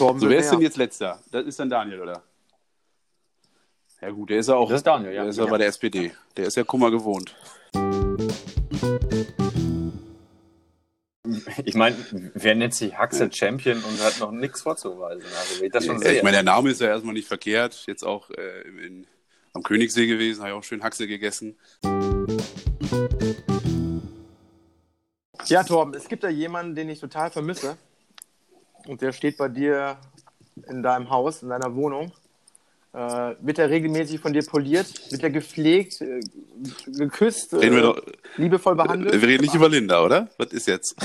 Torben So, wer ist denn jetzt letzter? Das ist dann Daniel, oder? Ja gut, der ist ja auch. Das ist Daniel, ja. Der ist ja bei der SPD. Der ist ja Kummer gewohnt. Ich meine, wer nennt sich Haxe Champion und hat noch nichts vorzuweisen? Also, ich das schon Ja, sehe. ich meine, der Name ist ja erstmal nicht verkehrt. Jetzt auch äh, in, am Königssee gewesen, habe ich auch schön Haxe gegessen. Ja, Torben, es gibt da jemanden, den ich total vermisse. Und der steht bei dir in deinem Haus, in deiner Wohnung. Äh, wird er regelmäßig von dir poliert? Wird er gepflegt, äh, geküsst, äh, doch, liebevoll behandelt? wir reden nicht über Linda, oder? Was ist jetzt?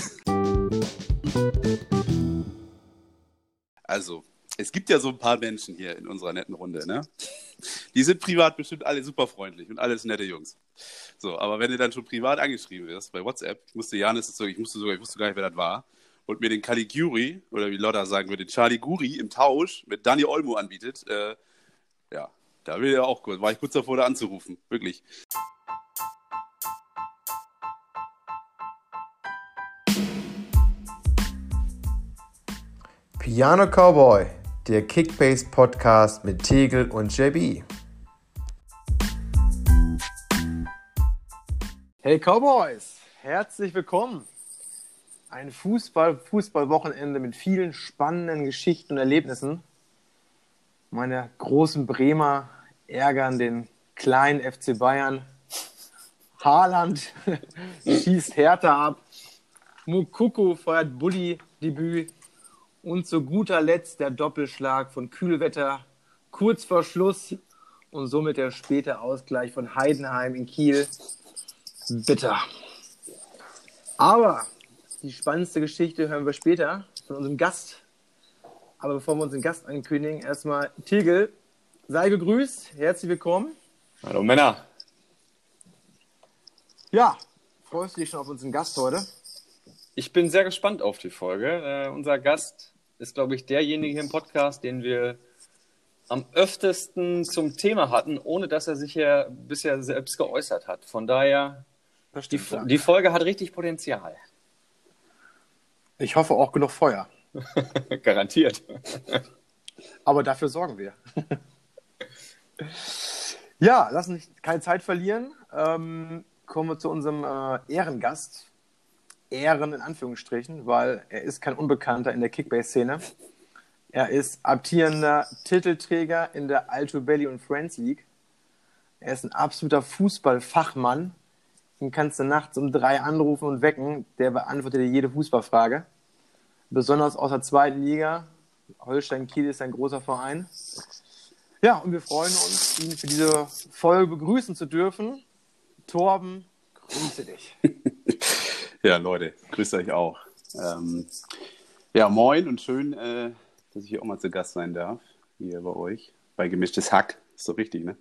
Also, es gibt ja so ein paar Menschen hier in unserer netten Runde, ne? Die sind privat bestimmt alle super freundlich und alles nette Jungs. So, aber wenn du dann schon privat angeschrieben wirst bei WhatsApp, ich musste Janis, so, ich musste sogar, ich wusste gar nicht, wer das war, und mir den Caliguri, oder wie Lotta sagen würde, den Charlie Guri im Tausch mit Dani Olmo anbietet, äh, ja, da will er auch kurz, war ich kurz davor, da anzurufen. Wirklich. Piano Cowboy, der Kickbase Podcast mit Tegel und JB. Hey Cowboys, herzlich willkommen. Ein Fußball, Fußballwochenende mit vielen spannenden Geschichten und Erlebnissen. Meine großen Bremer ärgern den kleinen FC Bayern. Haaland schießt Hertha ab. Mukoko feiert Bulli-Debüt. Und zu guter Letzt der Doppelschlag von Kühlwetter kurz vor Schluss und somit der späte Ausgleich von Heidenheim in Kiel. Bitter. Aber die spannendste Geschichte hören wir später von unserem Gast. Aber bevor wir unseren Gast ankündigen, erstmal Tegel, sei gegrüßt, herzlich willkommen. Hallo Männer. Ja, freust du dich schon auf unseren Gast heute? Ich bin sehr gespannt auf die Folge. Äh, unser Gast ist, glaube ich, derjenige hier im Podcast, den wir am öftesten zum Thema hatten, ohne dass er sich ja bisher selbst geäußert hat. Von daher, die, die Folge hat richtig Potenzial. Ich hoffe auch genug Feuer. Garantiert. Aber dafür sorgen wir. ja, lass uns keine Zeit verlieren. Ähm, kommen wir zu unserem äh, Ehrengast. Ehren in Anführungsstrichen, weil er ist kein Unbekannter in der Kickbase-Szene. Er ist amtierender Titelträger in der Alto Belly und Friends League. Er ist ein absoluter Fußballfachmann. Ihn kannst du nachts um drei anrufen und wecken. Der beantwortet dir jede Fußballfrage. Besonders aus der zweiten Liga. Holstein Kiel ist ein großer Verein. Ja, und wir freuen uns, ihn für diese Folge begrüßen zu dürfen. Torben, grüße dich. Ja, Leute, grüßt euch auch. Ähm, ja, moin und schön, äh, dass ich hier auch mal zu Gast sein darf, hier bei euch, bei Gemischtes Hack. Ist so richtig, ne?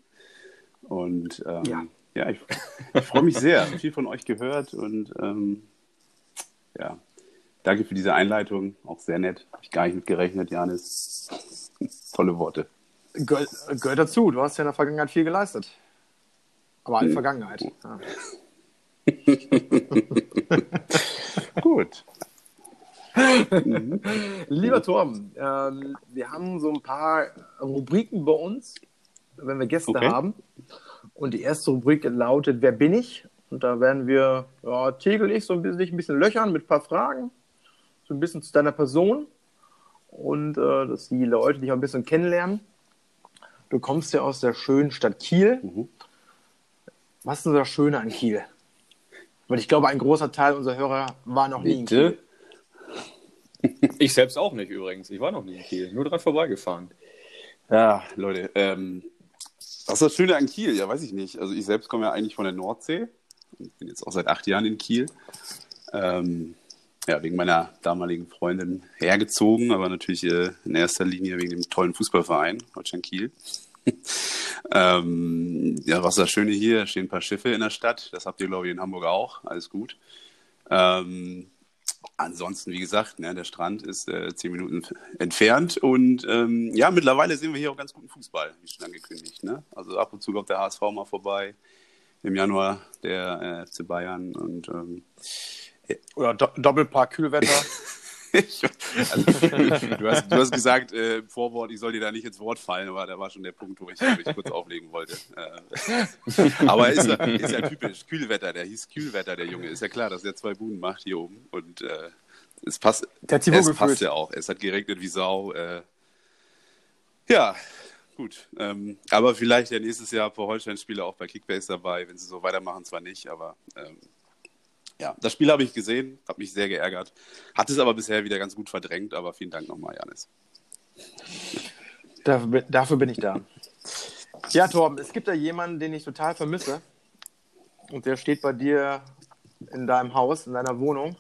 Und ähm, Ja. Ja, ich, ich freue mich sehr. Viel von euch gehört und ähm, ja, danke für diese Einleitung. Auch sehr nett. Habe ich gar nicht mit gerechnet, Janis. Tolle Worte. Gehört, gehört dazu, du hast ja in der Vergangenheit viel geleistet. Aber in der Vergangenheit. Ja. Gut. Lieber Torben, ähm, wir haben so ein paar Rubriken bei uns, wenn wir Gäste Okay. haben. Und die erste Rubrik lautet Wer bin ich? Und da werden wir, ja, Tegel ich, so ein bisschen, ein bisschen löchern mit ein paar Fragen, so ein bisschen zu deiner Person und äh, dass die Leute dich auch ein bisschen kennenlernen. Du kommst ja aus der schönen Stadt Kiel. Mhm. Was ist denn das Schöne an Kiel? Weil ich glaube, ein großer Teil unserer Hörer war noch nie in Kiel. Bitte? Ich selbst auch nicht übrigens. Ich war noch nie in Kiel, nur dran vorbeigefahren. Ja, Leute, ähm, was ist das Schöne an Kiel? Ja, weiß ich nicht. Also ich selbst komme ja eigentlich von der Nordsee. Ich bin jetzt auch seit acht Jahren in Kiel. Ähm, ja, wegen meiner damaligen Freundin hergezogen, aber natürlich äh, in erster Linie wegen dem tollen Fußballverein Holstein Kiel. ähm, ja, was ist das Schöne hier? Da stehen ein paar Schiffe in der Stadt. Das habt ihr, glaube ich, in Hamburg auch. Alles gut. Ähm, ansonsten, wie gesagt, ne, der Strand ist äh, zehn Minuten entfernt und ähm, ja, mittlerweile sehen wir hier auch ganz guten Fußball, wie schon angekündigt. Ne? Also ab und zu kommt der HSV mal vorbei. Im Januar der äh, FC Bayern und ähm, Oder Do Doppelpack Kühlwetter. also, du, hast, du, hast, gesagt äh, im Vorwort, ich soll dir da nicht ins Wort fallen, aber da war schon der Punkt, wo ich, wo ich kurz auflegen wollte. Äh, aber ist ja, ist ja typisch. Kühlwetter, der hieß Kühlwetter, der Junge. Ist ja klar, dass er zwei Buhnen macht hier oben. Und äh, es passt, es passt ja auch. Es hat geregnet wie Sau. Äh, ja, gut. Ähm, aber vielleicht ja nächstes Jahr vor Holstein-Spieler auch bei Kickbase dabei, wenn sie so weitermachen, zwar nicht, aber ähm, ja, das Spiel habe ich gesehen, habe mich sehr geärgert. Hat es aber bisher wieder ganz gut verdrängt, aber vielen Dank nochmal, Janis. Dafür, dafür bin ich da. Ja, Torben, es gibt da jemanden, den ich total vermisse. Und der steht bei dir in deinem Haus, in deiner Wohnung.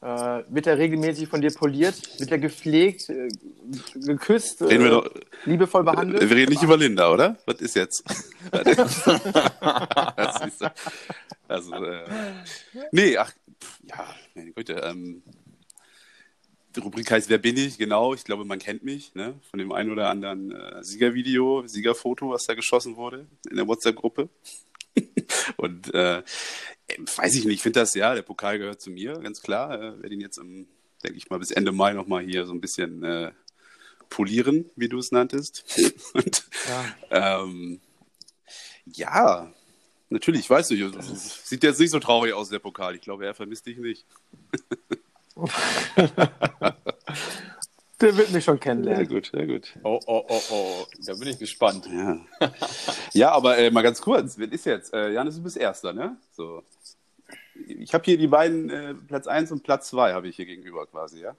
Äh, wird er regelmäßig von dir poliert? Wird er gepflegt, äh, geküsst, äh, wir doch, liebevoll behandelt? Wir reden nicht über Linda, oder? Was ist jetzt? also, äh, nee, ach, ja, meine Güte. Ähm, die Rubrik heißt Wer bin ich? Genau, ich glaube, man kennt mich ne? von dem einen oder anderen äh, Siegervideo, Siegerfoto, was da geschossen wurde in der WhatsApp-Gruppe. Und äh, weiß ich nicht, ich finde das ja, der Pokal gehört zu mir, ganz klar. Äh, werde ihn jetzt, denke ich mal, bis Ende Mai nochmal hier so ein bisschen äh, polieren, wie du es nanntest. Und, ja. Ähm, ja, natürlich, weißt du, sieht jetzt nicht so traurig aus, der Pokal. Ich glaube, er vermisst dich nicht. Der wird mich schon kennenlernen. Sehr gut, sehr gut. Oh, oh, oh, oh. Da bin ich gespannt. Ja, ja aber äh, mal ganz kurz, wer ist jetzt? Äh, Janis, du bist Erster, ne? So. Ich habe hier die beiden, äh, Platz 1 und Platz 2 habe ich hier gegenüber quasi, ja?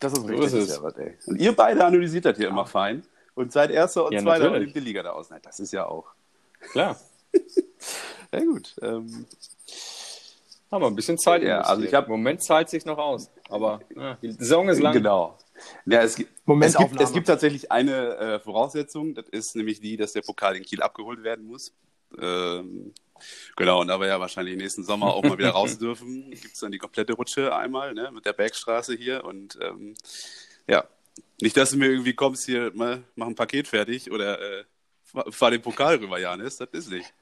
Das ist richtig. So ist. Ja, und ihr beide analysiert das hier ja. immer fein und seid Erster und ja, Zweiter und nehmt die Liga da aus. Nein, das ist ja auch. Klar. Ja, gut. Ähm, haben wir ein bisschen Zeit. Ja, also ich habe. Im Moment zahlt sich noch aus. Aber ja, die Saison ist lang. Genau. Ja, es, gibt, es, gibt, es gibt tatsächlich eine äh, Voraussetzung, das ist nämlich die, dass der Pokal in Kiel abgeholt werden muss. Ähm, genau, und da wir ja wahrscheinlich nächsten Sommer auch mal wieder raus dürfen, gibt es dann die komplette Rutsche einmal ne, mit der Bergstraße hier. Und ähm, ja, nicht, dass du mir irgendwie kommst hier, mal, mach ein Paket fertig oder äh, fahr den Pokal rüber, Janis, das ist nicht.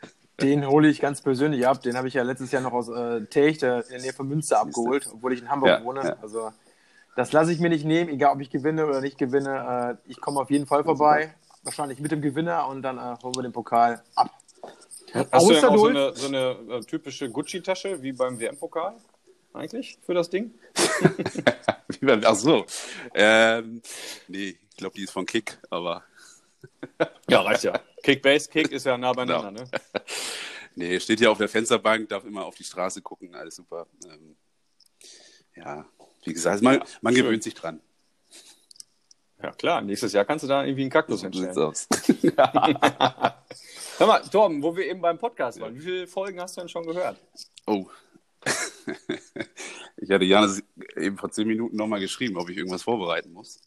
Den hole ich ganz persönlich ab. Den habe ich ja letztes Jahr noch aus äh, Techte in der Nähe von Münster abgeholt, obwohl ich in Hamburg ja, wohne. Ja. Also das lasse ich mir nicht nehmen, egal ob ich gewinne oder nicht gewinne. Äh, ich komme auf jeden Fall vorbei. Wahrscheinlich mit dem Gewinner und dann äh, holen wir den Pokal ab. Hast du denn auch so eine, so eine äh, typische Gucci-Tasche wie beim WM-Pokal eigentlich für das Ding? Ach so. Ähm, nee, ich glaube, die ist von Kick, aber. Ja, reicht ja. Kick, Base, Kick ist ja nah beieinander, genau. ne? Nee, steht hier auf der Fensterbank, darf immer auf die Straße gucken, alles super. Ähm, ja, wie gesagt, man, man gewöhnt sich dran. Ja, klar. Nächstes Jahr kannst du da irgendwie einen Kaktus hinstellen. Aus. Hör mal, Torben, wo wir eben beim Podcast waren, wie viele Folgen hast du denn schon gehört? Oh. ich hatte Janis eben vor zehn Minuten nochmal geschrieben, ob ich irgendwas vorbereiten muss.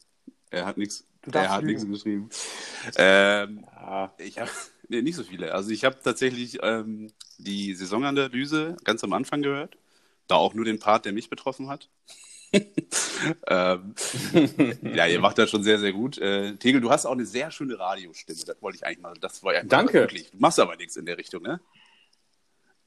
Er hat nichts. Er hat nichts geschrieben. Ähm, ja. Ich habe nee, nicht so viele. Also ich habe tatsächlich ähm, die Saisonanalyse ganz am Anfang gehört. Da auch nur den Part, der mich betroffen hat. ähm, ja, ihr macht das schon sehr, sehr gut. Äh, Tegel, du hast auch eine sehr schöne Radiostimme. Das wollte ich eigentlich mal. Das war ja Danke. Wirklich. Du machst aber nichts in der Richtung, ne?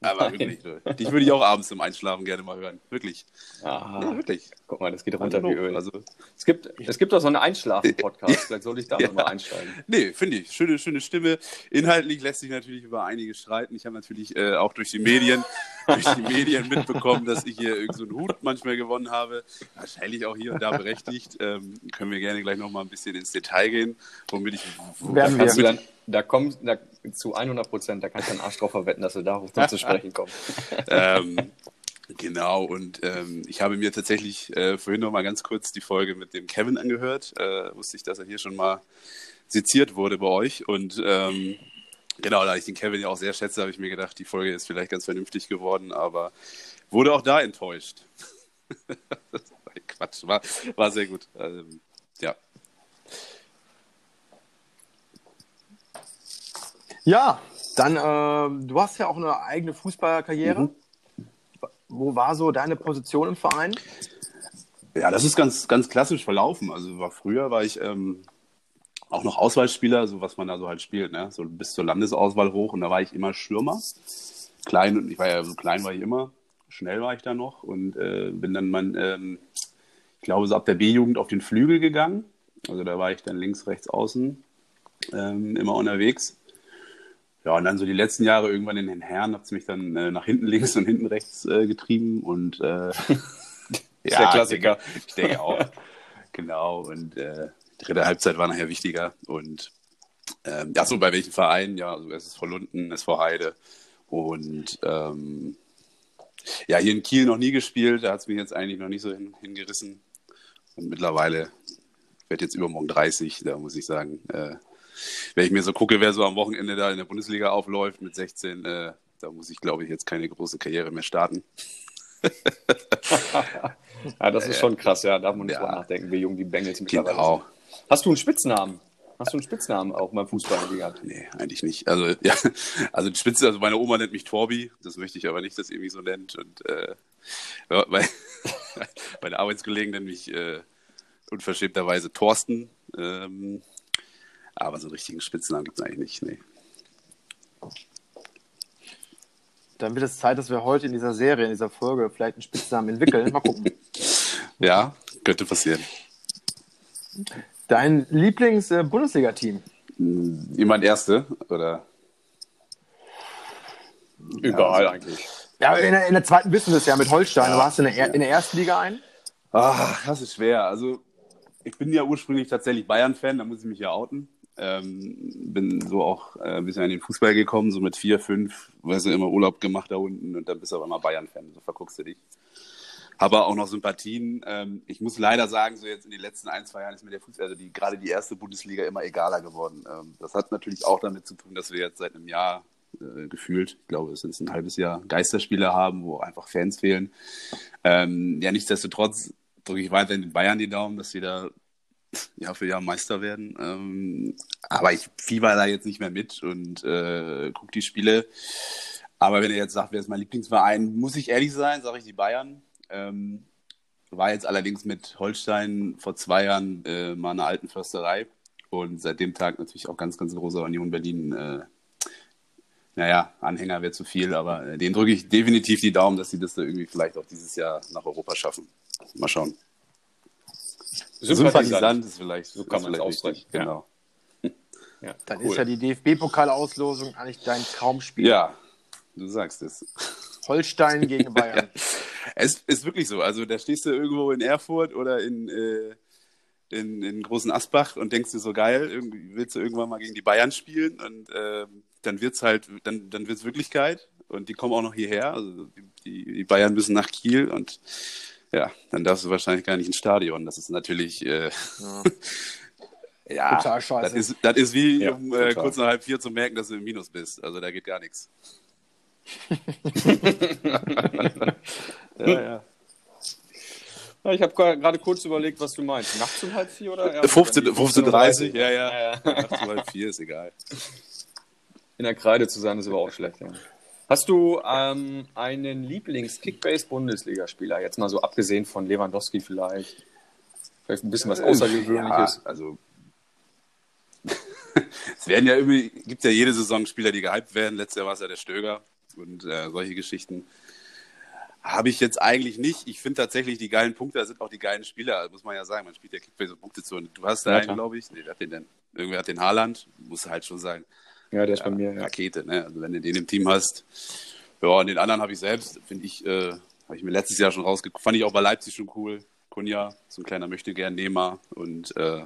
Aber Nein. wirklich, dich würde ich auch abends zum Einschlafen gerne mal hören. Wirklich. Aha. Ja, wirklich. Guck mal, das geht runter wie Öl. Also, es, gibt, es gibt auch so einen Einschlafen-Podcast. Vielleicht soll ich da ja. mal einsteigen. Nee, finde ich. Schöne, schöne Stimme. Inhaltlich lässt sich natürlich über einige streiten. Ich habe natürlich äh, auch durch die Medien, durch die Medien mitbekommen, dass ich hier irgendeinen so Hut manchmal gewonnen habe. Wahrscheinlich auch hier und da berechtigt. Ähm, können wir gerne gleich noch mal ein bisschen ins Detail gehen, womit ich. Werden wir. Dann, da kommt da, zu 100 Prozent, da kannst du einen Arsch drauf verwetten, dass du darauf zu sprechen kommst. ähm, genau, und ähm, ich habe mir tatsächlich äh, vorhin noch mal ganz kurz die Folge mit dem Kevin angehört. Äh, wusste ich, dass er hier schon mal seziert wurde bei euch. Und ähm, genau, da ich den Kevin ja auch sehr schätze, habe ich mir gedacht, die Folge ist vielleicht ganz vernünftig geworden, aber wurde auch da enttäuscht. Quatsch, war, war sehr gut. Ähm, ja. Ja, dann, äh, du hast ja auch eine eigene Fußballerkarriere. Mhm. Wo war so deine Position im Verein? Ja, das ist ganz, ganz klassisch verlaufen. Also war, früher war ich ähm, auch noch Auswahlspieler, so was man da so halt spielt, ne? so bis zur Landesauswahl hoch und da war ich immer Stürmer. Klein, ich war ja so klein war ich immer, schnell war ich da noch und äh, bin dann mein, ähm, ich glaube, so ab der B-Jugend auf den Flügel gegangen. Also da war ich dann links, rechts, außen ähm, immer unterwegs. Ja, und dann so die letzten Jahre irgendwann in den Herren hat es mich dann äh, nach hinten links und hinten rechts äh, getrieben und äh, Ist der Klassiker. Ich denke, ich denke auch. genau. Und äh, dritte Halbzeit war nachher wichtiger. Und ähm, ja, so bei welchen Vereinen? Ja, also es ist vor Lunden, es ist vor Heide. Und ähm, ja, hier in Kiel noch nie gespielt. Da hat es mich jetzt eigentlich noch nicht so hin, hingerissen. Und mittlerweile wird jetzt übermorgen 30. Da muss ich sagen, äh, wenn ich mir so gucke, wer so am Wochenende da in der Bundesliga aufläuft mit 16, äh, da muss ich, glaube ich, jetzt keine große Karriere mehr starten. ja, das ist schon krass, ja. Da darf man nicht Ja. drüber nachdenken, wie jung die Bengals mittlerweile Genau. sind. Hast du einen Spitznamen? Hast du einen Spitznamen auch beim Fußball gehabt? Nee, eigentlich nicht. Also, ja, also Spitze, also meine Oma nennt mich Torbi, das möchte ich aber nicht, dass ihr mich so nennt. Und äh, bei, meine Arbeitskollegen nennen mich äh, unverschämterweise Thorsten. Ähm, aber so einen richtigen Spitznamen gibt es eigentlich nicht. Nee. Dann wird es Zeit, dass wir heute in dieser Serie, in dieser Folge vielleicht einen Spitznamen entwickeln. Mal gucken. Ja, könnte passieren. Dein Lieblings-Bundesliga-Team? Hm, Jemand Erste? Oder? Egal also- eigentlich. Ja, in der, in der zweiten wissen wir es ja mit Holstein. Ja. Du warst in der, er- in der ersten Liga ein? Ah, das ist schwer. Also, ich bin ja ursprünglich tatsächlich Bayern-Fan, da muss ich mich ja outen. Ähm, bin so auch äh, ein bisschen an den Fußball gekommen, so mit vier, fünf, weißt du, immer Urlaub gemacht da unten und dann bist du aber immer Bayern-Fan, so verguckst du dich. Habe auch noch Sympathien. Ähm, ich muss leider sagen, so jetzt in den letzten ein, zwei Jahren ist mir der Fußball, also die, gerade die erste Bundesliga immer egaler geworden. Ähm, das hat natürlich auch damit zu tun, dass wir jetzt seit einem Jahr äh, gefühlt, ich glaube, es ist ein halbes Jahr, Geisterspiele haben, wo einfach Fans fehlen. Ähm, ja, nichtsdestotrotz drücke ich weiterhin den Bayern die Daumen, dass sie da Jahr für Jahr Meister werden. Ähm, aber ich fieber da jetzt nicht mehr mit und äh, gucke die Spiele. Aber wenn ihr jetzt sagt, wer ist mein Lieblingsverein, muss ich ehrlich sein, sage ich die Bayern. Ähm, war jetzt allerdings mit Holstein vor zwei Jahren äh, mal eine alten Försterei und seit dem Tag natürlich auch ganz, ganz großer Union Berlin. Äh, naja, Anhänger wäre zu viel, aber äh, denen drücke ich definitiv die Daumen, dass sie das da irgendwie vielleicht auch dieses Jahr nach Europa schaffen. Mal schauen. Sympathisant ist vielleicht, So kann man es vielleicht ausdrücken, Genau. Ja, Dann cool. ist ja die DFB-Pokalauslosung eigentlich dein Traumspiel. Ja, du sagst es. Holstein gegen Bayern. Es ist wirklich so. Also da stehst du irgendwo in Erfurt oder in, äh, in, in Großen Asbach und denkst dir so geil, irgendwie willst du irgendwann mal gegen die Bayern spielen und ähm, dann wird's halt, dann, dann wird's Wirklichkeit und die kommen auch noch hierher. Also die, die Bayern müssen nach Kiel und ja, dann darfst du wahrscheinlich gar nicht ins Stadion. Das ist natürlich äh, Ja. ja, Total scheiße. das ist, das ist wie Ja, um äh, kurz nach halb vier zu merken, dass du im Minus bist. Also da geht gar nichts. Ja, ja. Ja, ich habe gerade kurz überlegt, was du meinst. Nachts um halb vier oder? 15, 15.30 15.30 ja, ja. Ja, ja. Nachts um halb vier ist egal. In der Kreide zu sein, ist aber auch schlecht. Ja. Hast du ähm, einen Lieblings-Kickbase-Bundesligaspieler? Jetzt mal so abgesehen von Lewandowski vielleicht. Vielleicht ein bisschen was Außergewöhnliches. Ja, also es werden ja irgendwie, gibt ja jede Saison Spieler, die gehypt werden. Letztes Jahr war es ja der Stöger und äh, solche Geschichten. Habe ich jetzt eigentlich nicht. Ich finde tatsächlich die geilen Punkte, da sind auch die geilen Spieler, muss man ja sagen. Man spielt ja Kickbase und Punkte zu. Und du hast da Ja, einen, glaube ich. Nee, wer hat den denn? Irgendwer hat den Haaland, muss halt schon sagen. Ja, der ist bei mir. Ja. Rakete, ne? Also wenn du den im Team hast. Ja, und den anderen habe ich selbst, finde ich, äh, habe ich mir letztes Jahr schon rausgeguckt. Fand ich auch bei Leipzig schon cool. Kunja, so ein kleiner möchte gern Nehmer. Und äh,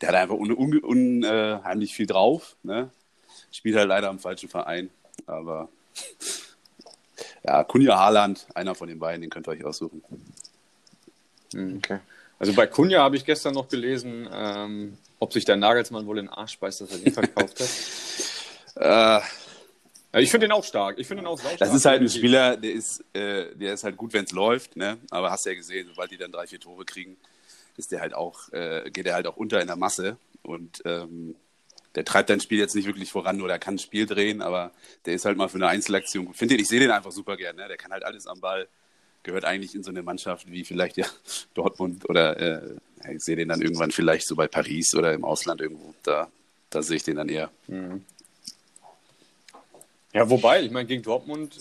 der hat einfach unheimlich un, äh, heimlich viel drauf. Ne? Spielt halt leider am falschen Verein. Aber ja, Kunja Haaland, einer von den beiden, den könnt ihr euch aussuchen. Okay. Also bei Kunja habe ich gestern noch gelesen, ähm, ob sich der Nagelsmann wohl in den Arsch beißt, dass er den verkauft hat. Äh, ich finde den auch stark. Ich finde den auch. Das ist halt ein Spieler, der ist, äh, der ist halt gut, wenn es läuft, ne? Aber hast ja gesehen, sobald die dann drei, vier Tore kriegen, ist der halt auch, äh, geht er halt auch unter in der Masse. Und ähm, der treibt dein Spiel jetzt nicht wirklich voran oder kann ein Spiel drehen, aber der ist halt mal für eine Einzelaktion gut. Finde den, ich sehe den einfach super gern, ne? Der kann halt alles am Ball, gehört eigentlich in so eine Mannschaft wie vielleicht ja Dortmund oder äh, ich sehe den dann irgendwann vielleicht so bei Paris oder im Ausland irgendwo. Da, da sehe ich den dann eher. Ja, wobei, ich meine, gegen Dortmund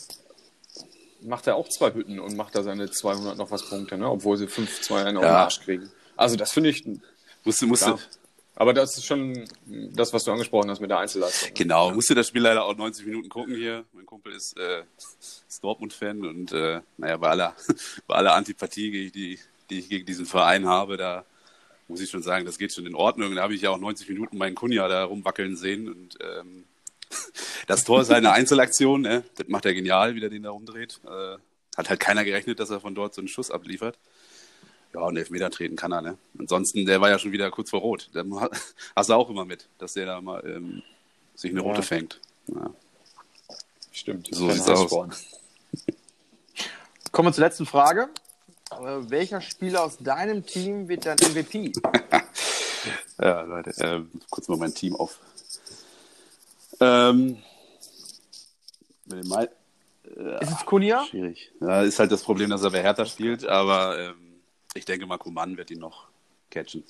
macht er auch zwei Hütten und macht da seine 200 noch was Punkte, ne? obwohl sie 5-2 einen auf den. Arsch kriegen. Also das finde ich, Musste, musste, aber das ist schon das, was du angesprochen hast mit der Einzelleistung. Genau, musste das Spiel leider auch 90 Minuten gucken hier. Mein Kumpel ist, äh, ist Dortmund-Fan und äh, naja, bei aller, bei aller Antipathie, die, die, die ich gegen diesen Verein habe, da muss ich schon sagen, das geht schon in Ordnung. Da habe ich ja auch 90 Minuten meinen Kunja da rumwackeln sehen und ähm, das Tor ist halt eine Einzelaktion, ne? das macht er genial, wie der den da rumdreht. Äh, hat halt keiner gerechnet, dass er von dort so einen Schuss abliefert. Ja, und Elfmeter treten kann er, ne? Ansonsten, der war ja schon wieder kurz vor Rot. Da hast du auch immer mit, dass der da mal ähm, sich eine rote Ja. fängt. Ja. Stimmt. So sieht's aus. Kommen wir zur letzten Frage. Äh, welcher Spieler aus deinem Team wird dein MVP? Ja, Leute, ähm, kurz mal mein Team auf. Ähm, mit dem Mal Ist es Kunja? schwierig. Ja, ist halt das Problem, dass er bei Hertha spielt, aber ähm, ich denke mal, Kuman wird ihn noch catchen.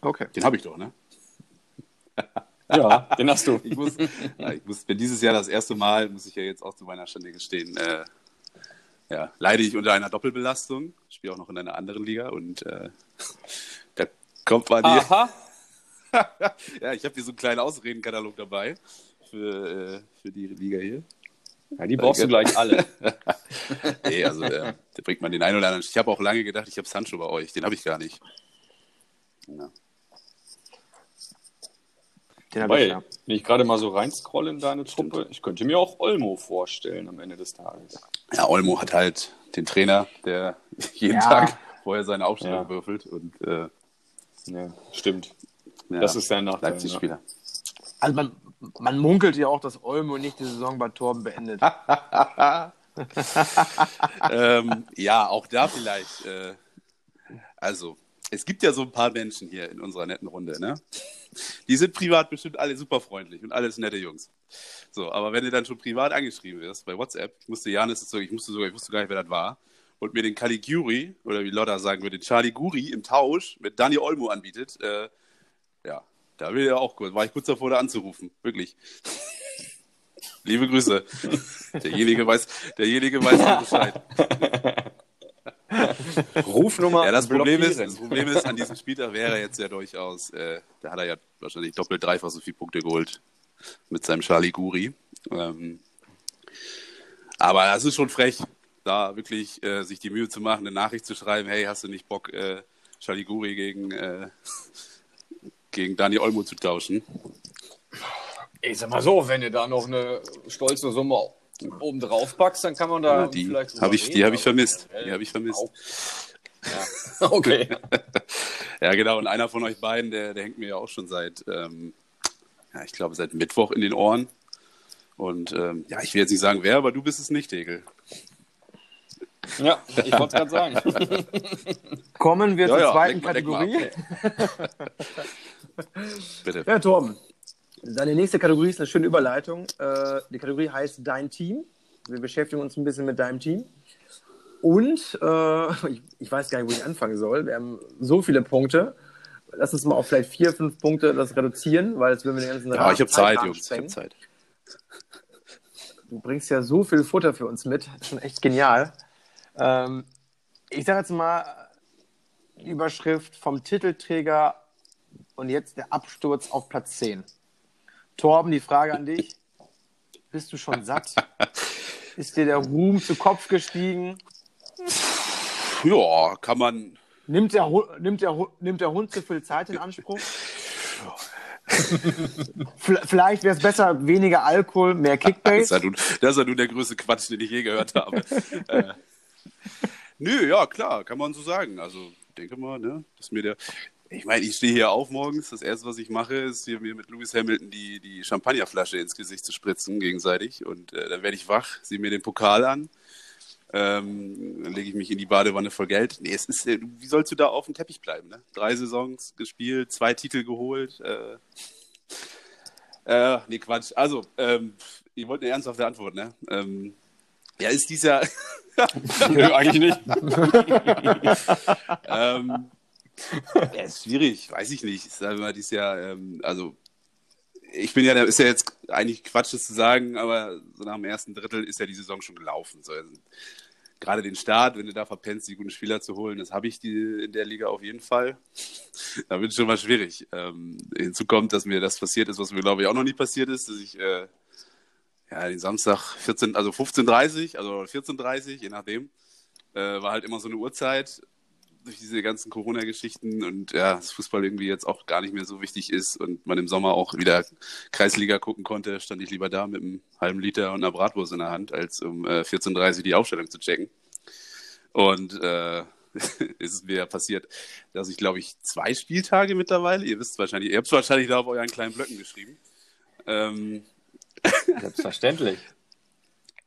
Okay. Den habe ich doch, ne? Ja, den hast du. Ich muss, ich muss, bin dieses Jahr das erste Mal, muss ich ja jetzt auch zu meiner Stande gestehen, äh, ja, leide ich unter einer Doppelbelastung, spiele auch noch in einer anderen Liga und äh, da kommt man hier. Aha. Ja, ich habe hier so einen kleinen Ausredenkatalog dabei für, äh, für die Liga hier. Ja, die brauchst du gleich alle. Nee, also der, der bringt man den einen oder anderen. Ich habe auch lange gedacht, ich habe Sancho bei euch. Den habe ich gar nicht. Ja. Den habe ich Weil, ja. wenn ich gerade mal so reinscrolle in deine Truppe, ich könnte mir auch Olmo vorstellen am Ende des Tages. ja, Olmo hat halt den Trainer, der jeden Ja. Tag vorher seine Aufstellung Ja. würfelt und äh, Ja, stimmt. Ja, Das ist sein Nachteil. Leipzig-Spieler. Also man, man munkelt ja auch, dass Olmo nicht die Saison bei Torben beendet. ähm, ja, auch da vielleicht. Äh, also, es gibt ja so ein paar Menschen hier in unserer netten Runde, ne? Die sind privat bestimmt alle super freundlich und alles nette Jungs. So, aber wenn du dann schon privat angeschrieben wirst bei WhatsApp, ich musste Janis, ich musste sogar, ich wusste gar nicht, wer das war, und mir den Caliguri, oder wie Lotta sagen würde, den Charlie Guri im Tausch mit Dani Olmo anbietet, äh, ja, da will er auch kurz, war ich kurz davor, da anzurufen. Wirklich. Liebe Grüße. Derjenige weiß, derjenige weiß Bescheid. Rufnummer Ja, das Problem, ist, das Problem ist, an diesem Spieltag wäre er jetzt ja durchaus, äh, da hat er ja wahrscheinlich doppelt, dreifach so viele Punkte geholt mit seinem Charlie Guri. Ähm, aber das ist schon frech, da wirklich äh, sich die Mühe zu machen, eine Nachricht zu schreiben, hey, hast du nicht Bock, äh, Charlie Guri gegen, äh, gegen Dani Olmo zu tauschen? Ich sag mal so, wenn du da noch eine stolze Summe oben drauf packst, dann kann man da Ja, die vielleicht habe ich, die reden, hab ich aber vermisst. Die habe ich vermisst. Ja. Okay. Ja, genau. Und einer von euch beiden, der, der hängt mir ja auch schon seit, ähm, ja, ich glaube, seit Mittwoch in den Ohren. Und ähm, ja, ich will jetzt nicht sagen, wer, aber du bist es nicht, Tegel. Ja, ich wollte es gerade sagen. Kommen wir Ja, zur ja, zweiten Kategorie. Bitte. Ja, Torben. Deine nächste Kategorie ist eine schöne Überleitung. Äh, die Kategorie heißt Dein Team. Wir beschäftigen uns ein bisschen mit deinem Team. Und äh, ich, ich weiß gar nicht, wo ich anfangen soll. Wir haben so viele Punkte. Lass uns mal auf vielleicht vier, fünf Punkte das reduzieren, weil jetzt würden wir den ganzen Ja, ich habe Zeit, Jungs. Ich habe. Zeit. Du bringst ja so viel Futter für uns mit. Schon echt genial. Ähm, ich sage jetzt mal Überschrift vom Titelträger und jetzt der Absturz auf Platz 10. Torben, die Frage an dich. Bist du schon satt? Ist dir der Ruhm zu Kopf gestiegen? Ja, kann man. Nimmt der, nimmt, der, nimmt der Hund zu viel Zeit in Anspruch? Vielleicht wäre es besser, weniger Alkohol, mehr Das ist, Kickbase. ja nun, das ist ja nun der größte Quatsch, den ich je gehört habe. äh, nö, ja, klar, kann man so sagen. Also, denke mal, ne, dass mir der. Ich meine, ich stehe hier auf morgens. Das erste, was ich mache, ist hier mir mit Lewis Hamilton die, die Champagnerflasche ins Gesicht zu spritzen, gegenseitig. Und äh, dann werde ich wach, sehe mir den Pokal an. Ähm, dann lege ich mich in die Badewanne voll Geld. Nee, es ist, äh, wie sollst du da auf dem Teppich bleiben? Ne? Drei Saisons gespielt, zwei Titel geholt. Äh, äh, nee, Quatsch. Also, ähm, ihr wollt eine ernsthafte Antwort, ne? Ähm, ja, ist dieser. Nö, eigentlich nicht. ähm, ja, ist schwierig, weiß ich nicht. Ich sage mal, dieses Jahr, ähm, also ich bin ja, ist ja jetzt eigentlich Quatsch, das zu sagen, aber so nach dem ersten Drittel ist ja die Saison schon gelaufen. So, also, gerade den Start, wenn du da verpennst, die guten Spieler zu holen, das habe ich die, in der Liga auf jeden Fall. da wird es schon mal schwierig. Ähm, hinzu kommt, dass mir das passiert ist, was mir glaube ich auch noch nie passiert ist, dass ich äh, ja, den Samstag 14, also 15.30 also 14.30 je nachdem, äh, war halt immer so eine Uhrzeit durch diese ganzen Corona-Geschichten und ja, das Fußball irgendwie jetzt auch gar nicht mehr so wichtig ist und man im Sommer auch wieder Kreisliga gucken konnte, stand ich lieber da mit einem halben Liter und einer Bratwurst in der Hand, als um äh, 14.30 Uhr die Aufstellung zu checken. Und äh, ist es mir passiert, dass ich, glaube ich, zwei Spieltage mittlerweile, ihr wisst wahrscheinlich, ihr habt es wahrscheinlich da auf euren kleinen Blöcken geschrieben. Ähm, Selbstverständlich.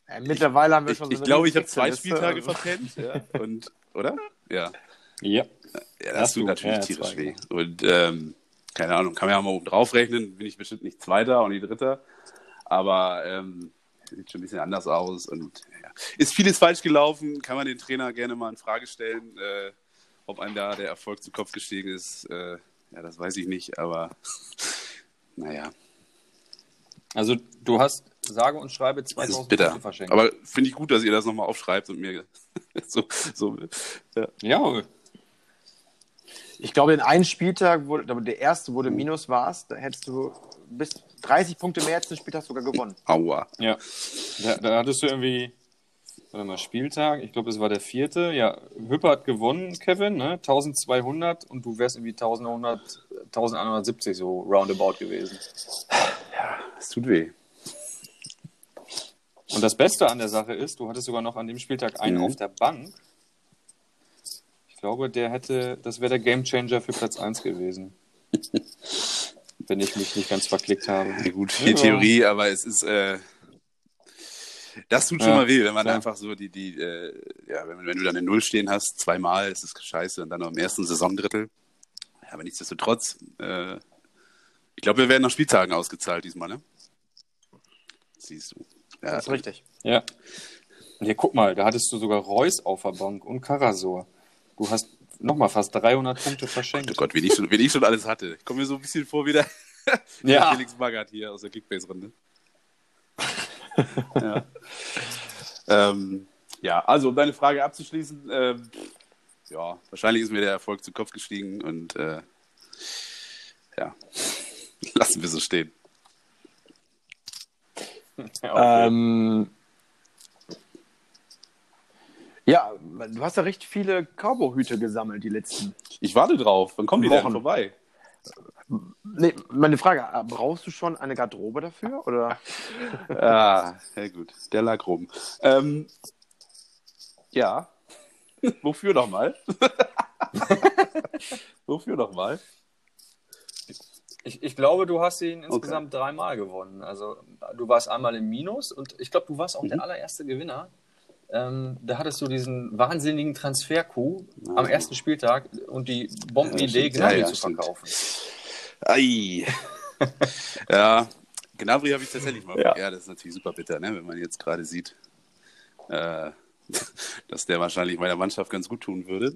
Ja, mittlerweile haben wir ich schon ich so eine glaube, ich habe zwei. Spieltage verpennt. Ja, und, oder? Ja. Ja. Ja, das Hast tut natürlich ja, tierisch zwei, weh. Und ähm, keine Ahnung, kann man ja mal oben drauf rechnen, bin ich bestimmt nicht Zweiter und nicht Dritter. Aber ähm, sieht schon ein bisschen anders aus. Und ja. ist vieles falsch gelaufen, kann man den Trainer gerne mal in Frage stellen, äh, ob einem da der Erfolg zu Kopf gestiegen ist. Äh, ja, das weiß ich nicht, aber naja, Also du hast sage und schreibe es ist 2000 bitter. Punkte verschenkt. Aber finde ich gut, dass ihr das nochmal aufschreibt und mir so, so ja. ja, Ich glaube, den einen Spieltag, wurde, der erste, wo du Minus warst, da hättest du bis 30 Punkte mehr als den Spieltag sogar gewonnen. aua. ja. Da, da hattest du irgendwie, warte mal, Spieltag, ich glaube, es war der vierte. Ja, Hüpper hat gewonnen, Kevin, ne? 1200 und du wärst irgendwie 1100, 1170 so roundabout gewesen. Es tut weh. Und das Beste an der Sache ist, du hattest sogar noch an dem Spieltag einen Mhm. auf der Bank. Ich glaube, der hätte, das wäre der Gamechanger für Platz 1 gewesen. Wenn ich mich nicht ganz verklickt habe. Ja, gut, viel Ja. Theorie, aber es ist, äh, das tut schon Ja, mal weh, wenn man klar. einfach so die, die, äh, ja, wenn, wenn du dann eine Null stehen hast, zweimal, ist es scheiße und dann noch im ersten Saisondrittel. Ja, aber nichtsdestotrotz, äh, ich glaube, wir werden nach Spieltagen ausgezahlt diesmal, ne? Siehst du. Ja, Das ist richtig. Ja. Und hier, guck mal, da hattest du sogar Reus auf der Bank und Karasor. Du hast nochmal fast 300 Punkte Oh verschenkt. Gott, wen ich, schon, wen ich schon alles hatte. Ich komme mir so ein bisschen vor wie der Ja. Felix Magath hier aus der Kickbase-Runde. ja. ähm, ja, also um deine Frage abzuschließen, ähm, ja, wahrscheinlich ist mir der Erfolg zu Kopf gestiegen und äh, ja, lassen wir so stehen. Ja, okay. Ähm, ja, du hast ja recht viele Cowboy-Hüte gesammelt, die letzten. Ich warte drauf. Wann kommen die denn Wochen. vorbei? Nee, meine Frage, äh, brauchst du schon eine Garderobe dafür? Oder? Ah, sehr gut. Der lag rum. Ähm, ja. Wofür nochmal? Wofür nochmal? Ich, ich glaube, du hast ihn insgesamt dreimal gewonnen. Also du warst einmal im Minus und ich glaube, du warst auch Mhm. der allererste Gewinner. Ähm, da hattest du diesen wahnsinnigen Transfer-Coup am ersten Spieltag und die Bombenidee, stimmt. Gnabry Ja, ja, zu verkaufen. Ei. ja, Gnabry habe ich tatsächlich mal. Ja. Ja. das ist natürlich super bitter, ne? wenn man jetzt gerade sieht, äh, dass der wahrscheinlich meiner Mannschaft ganz gut tun würde.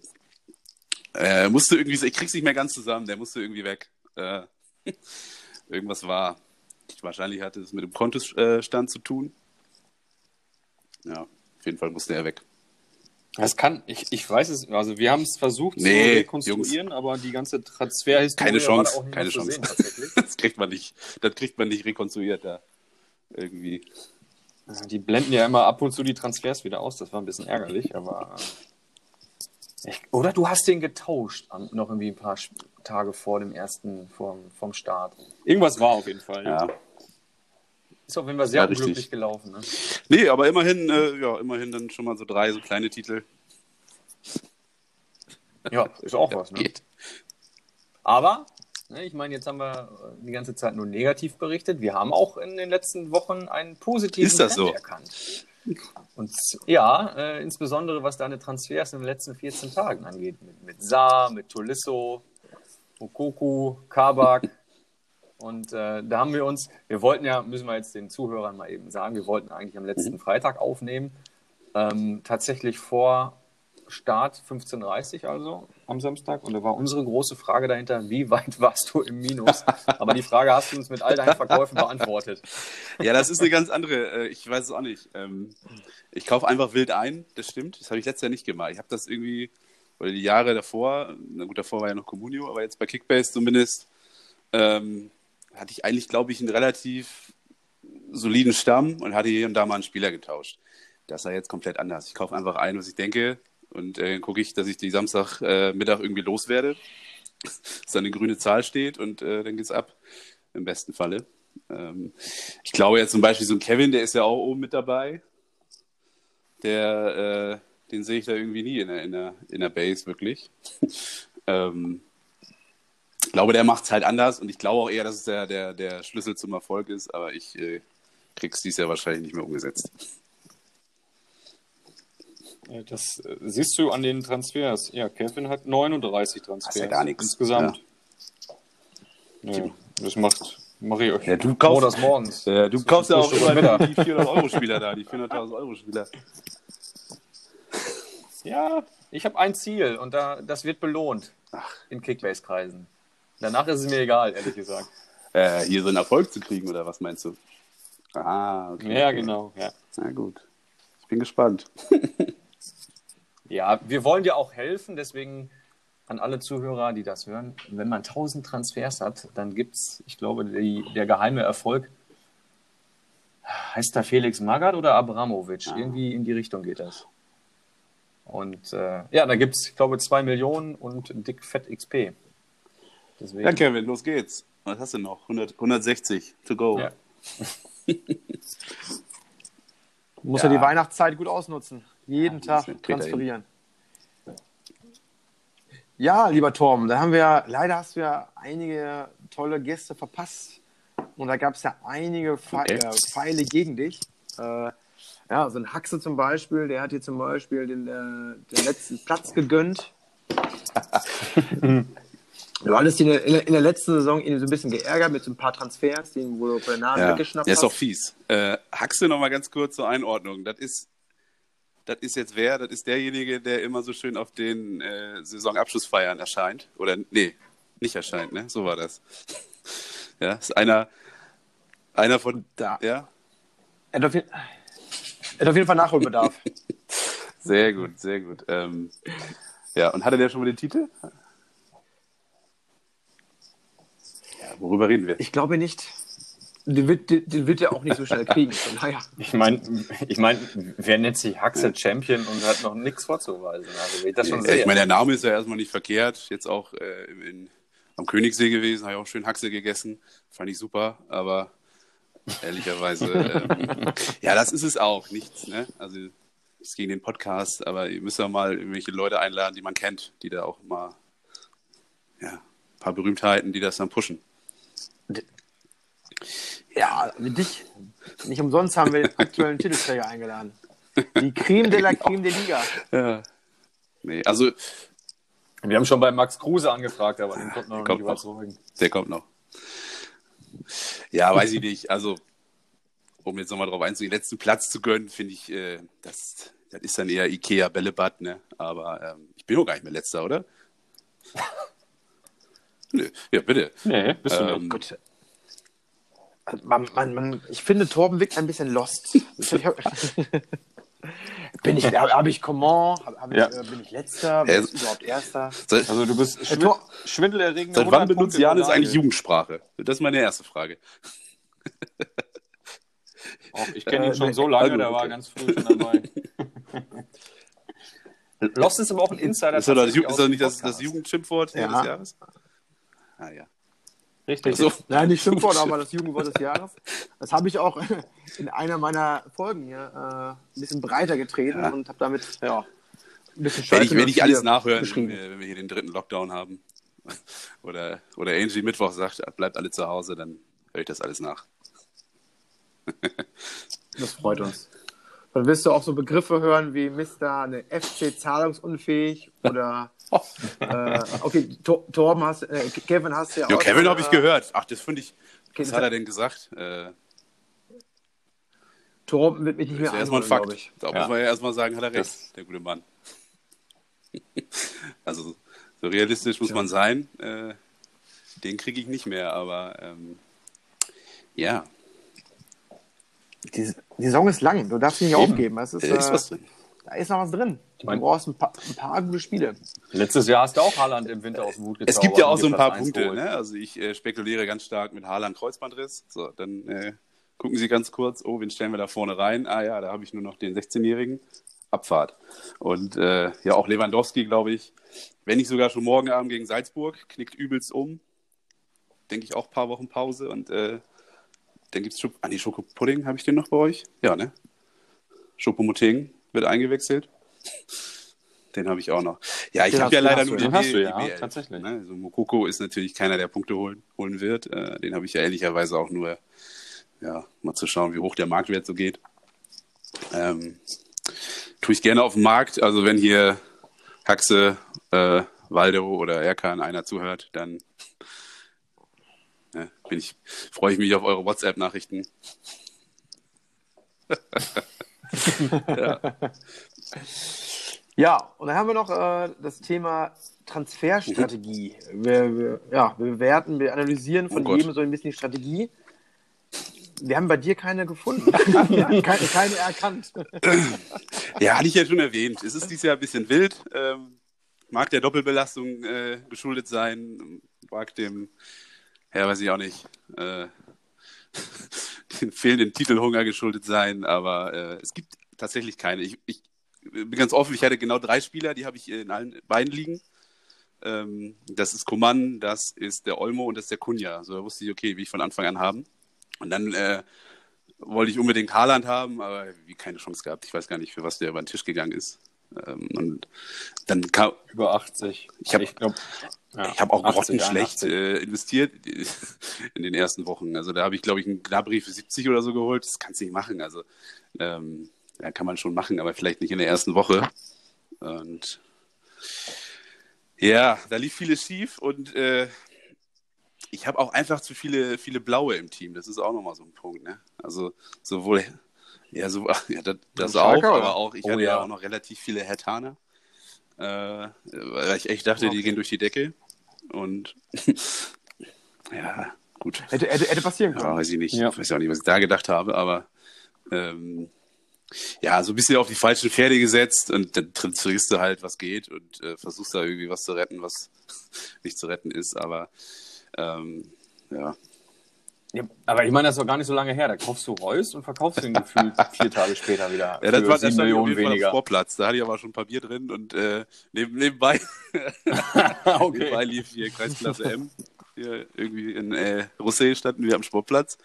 Äh, musste irgendwie, ich krieg's nicht mehr ganz zusammen, der musste irgendwie weg. Äh, irgendwas war. Wahrscheinlich hatte es mit dem Kontostand zu tun. Ja, auf jeden Fall musste er weg. Das kann, ich, ich weiß es, also wir haben es versucht Nee, zu rekonstruieren, aber die ganze Transferhistorie Keine Chance, keine Chance. sehen. Das kriegt man nicht, das kriegt man nicht rekonstruiert da. Irgendwie. Die blenden ja immer ab und zu die Transfers wieder aus, das war ein bisschen ärgerlich, aber. äh, Ich, oder du hast den getauscht, noch irgendwie ein paar Tage vor dem ersten, vom, vom Start. Irgendwas war auf jeden Fall. Ja. Ist auf jeden Fall sehr Ja, richtig. unglücklich gelaufen. Ne? Nee, aber immerhin, äh, ja, immerhin dann schon mal so drei so kleine Titel. Ja, ist auch was. Ne? Geht. Aber, ne, ich meine, jetzt haben wir die ganze Zeit nur negativ berichtet. Wir haben auch in den letzten Wochen einen positiven Ist das so? erkannt. Und ja, äh, insbesondere was deine Transfers in den letzten 14 Tagen angeht. Mit, mit Saar, mit Tolisso, Okoku, Kabak. Und äh, da haben wir uns, wir wollten ja, müssen wir jetzt den Zuhörern mal eben sagen, wir wollten eigentlich am letzten Freitag aufnehmen. Ähm, tatsächlich vor Start 15.30 Uhr also am Samstag. Und da war unsere große Frage dahinter, wie weit warst du im Minus? Aber die Frage hast du uns mit all deinen Verkäufen beantwortet. Ja, das ist eine ganz andere, äh, ich weiß es auch nicht. Ähm, ich kaufe einfach wild ein, das stimmt. Das habe ich letztes Jahr nicht gemacht. Ich habe das irgendwie, oder die Jahre davor, na gut, davor war ja noch Communio, aber jetzt bei Kickbase zumindest, ähm, hatte ich eigentlich, glaube ich, einen relativ soliden Stamm und hatte hier und da mal einen Spieler getauscht. Das sei jetzt komplett anders. Ich kaufe einfach ein, was ich denke und äh, gucke ich, dass ich die Samstagmittag äh, irgendwie loswerde, dass da eine grüne Zahl steht und äh, dann geht's ab, im besten Falle. Ähm, ich glaube jetzt zum Beispiel so ein Kevin, der ist ja auch oben mit dabei. Der, äh, den sehe ich da irgendwie nie in der, in der, in der Base wirklich. ähm, ich glaube, der macht es halt anders und ich glaube auch eher, dass es der, der, der Schlüssel zum Erfolg ist, aber ich äh, krieg's dies Jahr wahrscheinlich nicht mehr umgesetzt. Äh, Das äh, siehst du an den Transfers. Ja, Kevin hat 39 Transfers. Das ist ja gar nichts. Insgesamt. Ja. das macht Marie euch Ja, du kaufst- Montags morgens. Äh, du kaufst ja auch und immer die 400-Euro-Spieler da, die 400.000 Euro-Spieler. Ja, ich habe ein Ziel und da, das wird belohnt Ach. in Kickbase-Kreisen. Danach ist es mir egal, ehrlich gesagt. Äh, hier so einen Erfolg zu kriegen, oder was meinst du? Ah, okay. Ja, genau. Ja. Na gut. Ich bin gespannt. ja, wir wollen dir auch helfen, deswegen an alle Zuhörer, die das hören, wenn man 1000 Transfers hat, dann gibt es, ich glaube, die, der geheime Erfolg, heißt da Felix Magath oder Abramovic? Irgendwie in die Richtung geht das. Und äh, ja, da gibt es, ich glaube, 2 Millionen und dick fett XP. Deswegen, Ja, Kevin, los geht's. Was hast du noch? 100, 160 to go. Ja. Muss Ja. ja die Weihnachtszeit gut ausnutzen. Jeden Ja, Tag transferieren. Ja, lieber Torben, da haben wir, leider hast du ja einige tolle Gäste verpasst. Und da gab es ja einige Pfe Okay. äh, Pfeile gegen dich. Äh, ja, so ein Haxe zum Beispiel, der hat dir zum Beispiel den, äh, den letzten Platz gegönnt. du hattest ihn in der, in der letzten Saison ihn so ein bisschen geärgert mit so ein paar Transfers, die ihm wohl vor der Nase Ja, weggeschnappt der ist doch fies. Äh, Haxe noch mal ganz kurz zur Einordnung. Das ist, das ist jetzt wer? Das ist derjenige, der immer so schön auf den äh, Saisonabschlussfeiern erscheint. Oder nee, nicht erscheint, ne? So war das. Ja, ist einer, einer von Da. Ja, Er hat auf, jeden- er hat auf jeden Fall Nachholbedarf. sehr gut, sehr gut. Ähm, ja, und hatte der schon mal den Titel? Ja, worüber reden wir? Ich glaube nicht. Den wird, den, wird er auch nicht so schnell kriegen. Von daher. Ich meine, ich mein, wer nennt sich Haxe Champion und hat noch nichts vorzuweisen? Also, ich das schon Ja, ich meine, der Name ist ja erstmal nicht verkehrt. Jetzt auch äh, in, am Königssee gewesen, habe ich auch schön Haxe gegessen. Fand ich super, aber ehrlicherweise, ähm, ja, das ist es auch. Nichts, ne? Also, ist gegen den Podcast, aber ihr müsst ja mal irgendwelche Leute einladen, die man kennt, die da auch mal, ja, ein paar Berühmtheiten, die das dann pushen. Ja, mit dich. Nicht umsonst haben wir den aktuellen Titelträger eingeladen. Die Creme de la Creme de Liga. Ja. Nee, also, Wir haben schon bei Max Kruse angefragt, aber den konnten wir noch Kommt nicht noch. überzeugen. Der kommt noch. Ja, weiß ich nicht. Also, um jetzt nochmal drauf einzugehen, den letzten Platz zu gönnen, finde ich, äh, das, das ist dann eher Ikea Bällebad, ne? Aber ähm, ich bin doch gar nicht mehr letzter, oder? Nö, ja, bitte. Nee, bist du Ähm, nicht. Gut. Man, man, man, ich finde, Torben wirkt ein bisschen lost. Ich hab- bin ich, habe ich Comment? Hab, hab ich, Ja. äh, bin ich Letzter? Bin ich überhaupt Erster? Seit, Also du bist schwin Tor- schwindelerregend. seit wann benutzt Janis eigentlich Jugendsprache? Das ist meine erste Frage. Auch, ich kenne ihn Äh, schon so lange, also, der war okay. ganz früh schon dabei. Lost ist aber auch ein Insider. Ist das, ist das nicht das, das. Jugendschimpfwort Ja. des Jahres? Ah ja. Richtig. So. Nein, nicht Schimpfwort, aber das Jugendwort des Jahres. Das habe ich auch in einer meiner Folgen hier äh, ein bisschen breiter getreten Ja. und habe damit ja, ein bisschen ich, Scheiße werde ich hier alles nachhören, wenn wir, wenn wir hier den dritten Lockdown haben. Oder, oder Angie Mittwoch sagt, bleibt alle zu Hause, dann höre ich das alles nach. Das freut uns. Dann wirst du auch so Begriffe hören wie Mr. eine FC zahlungsunfähig oder äh, okay, Tor, Torben hast äh, Kevin hast du ja Jo, auch Kevin habe ich äh, gehört. Ach, das finde ich. Okay, Was hat er denn gesagt? Äh, Torben wird mich nicht ist mehr ja erstmal ein einholen, Fakt. glaube ich. Da Ja. muss man ja erstmal sagen, hat er recht, Das- der gute Mann. Also so realistisch muss man sein. Äh, den kriege ich nicht mehr, aber ähm, ja, Die, die Saison ist lang, du darfst sie nicht Eben. aufgeben. Es ist, da ist äh, was drin. Da ist noch was drin. Du mein- brauchst ein paar, ein paar gute Spiele. Letztes Jahr hast du auch Haaland im Winter aus dem Hut gezaubert. Es gibt ja auch so ein paar Punkte. Ne? Also ich äh, spekuliere ganz stark mit Haaland Kreuzbandriss. So, dann äh, gucken Sie ganz kurz, oh, wen stellen wir da vorne rein? Ah ja, da habe ich nur noch den 16-Jährigen. Abfahrt. Und äh, ja, auch Lewandowski, glaube ich, wenn nicht sogar schon morgen Abend gegen Salzburg, knickt übelst um. Denke ich auch ein paar Wochen Pause. Und äh, dann gibt es ah, nee, Schokopudding, habe ich den noch bei euch? Ja, ne? Schokomoteng wird eingewechselt. Den habe ich auch noch. Ja, ich habe ja leider nur den den hast du, B- ja, die B11, tatsächlich. Ne? Also Mokoko ist natürlich keiner, der Punkte holen, holen wird. Äh, den habe ich ja ehrlicherweise auch nur, ja, mal zu schauen, wie hoch der Marktwert so geht. Ähm, tue ich gerne auf dem Markt. Also wenn hier Haxe, äh, Waldo oder Erkan einer zuhört, dann ne, bin ich, freue ich mich auf eure WhatsApp-Nachrichten. Ja, und dann haben wir noch äh, das Thema Transferstrategie. Wir, wir, ja, wir bewerten, wir analysieren von Oh jedem so ein bisschen die Strategie. Wir haben bei dir keine gefunden. keine, keine erkannt. Ja, hatte ich ja schon erwähnt. Es ist dieses Jahr ein bisschen wild. Ähm, mag der Doppelbelastung äh, geschuldet sein, mag dem, ja, weiß ich auch nicht, äh, den fehlenden Titelhunger geschuldet sein, aber äh, es gibt tatsächlich keine. Ich, ich bin ganz offen, ich hatte genau drei Spieler, die habe ich in allen beiden liegen. Ähm, das ist Coman, das ist der Olmo und das ist der Kunja. So da wusste ich, okay, wie ich von Anfang an haben. Und dann äh, wollte ich unbedingt Haaland haben, aber wie keine Chance gehabt. Ich weiß gar nicht, für was der über den Tisch gegangen ist. Ähm, und dann kam, Über 80. Ich hab- glaube, ja, ich habe auch 80, grottenschlecht 81. äh, investiert in den ersten Wochen. Also da habe ich, glaube ich, einen Gnabry für 70 oder so geholt. Das kannst du nicht machen. Also ähm, ja, kann man schon machen, aber vielleicht nicht in der ersten Woche. Und ja, da lief vieles schief und äh, ich habe auch einfach zu viele, viele Blaue im Team. Das ist auch nochmal so ein Punkt. Ne? Also sowohl, ja, so, ja das, das auch, Schalke, aber auch, ich Oh, hatte ja. ja. auch noch relativ viele Hertaner. Äh, weil ich echt dachte, die gehen durch die Decke. Und ja, gut. Hätte, hätte, hätte passieren Ja, können. weiß ich nicht. Ja. Ich weiß auch nicht, was ich da gedacht habe, aber ähm, ja, so ein bisschen auf die falschen Pferde gesetzt und dann triffst du halt, was geht und äh, versuchst da irgendwie was zu retten, was nicht zu retten ist, aber ähm, ja. Ja, aber ich meine, das ist doch gar nicht so lange her. Da kaufst du Reus und verkaufst ihn gefühlt vier Tage später wieder. Ja, das für war das sieben stand auf Millionen jeden Fall weniger. Vorplatz. Da hatte ich aber schon ein paar Bier drin und äh, neben, nebenbei, nebenbei lief hier Kreisklasse M. Hier irgendwie in äh, Roussel standen wir am Sportplatz.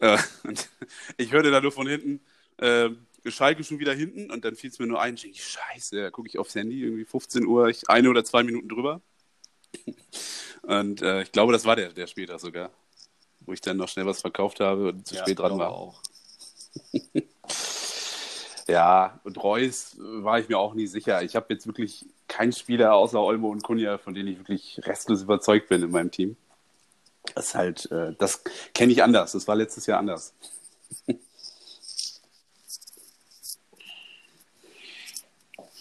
Äh, und ich hörte da nur von hinten, äh, Schalke schon wieder hinten und dann fiel es mir nur ein, ich denke, scheiße, da gucke ich aufs Handy, irgendwie 15 Uhr, ich eine oder zwei Minuten drüber. Und äh, ich glaube, das war der, der später sogar, wo ich dann noch schnell was verkauft habe und zu Ja, spät dran war. Auch. Ja, und Reus war ich mir auch nie sicher. Ich habe jetzt wirklich keinen Spieler außer Olmo und Kunja, von denen ich wirklich restlos überzeugt bin in meinem Team. Das ist halt, äh, das kenne ich anders. Das war letztes Jahr anders.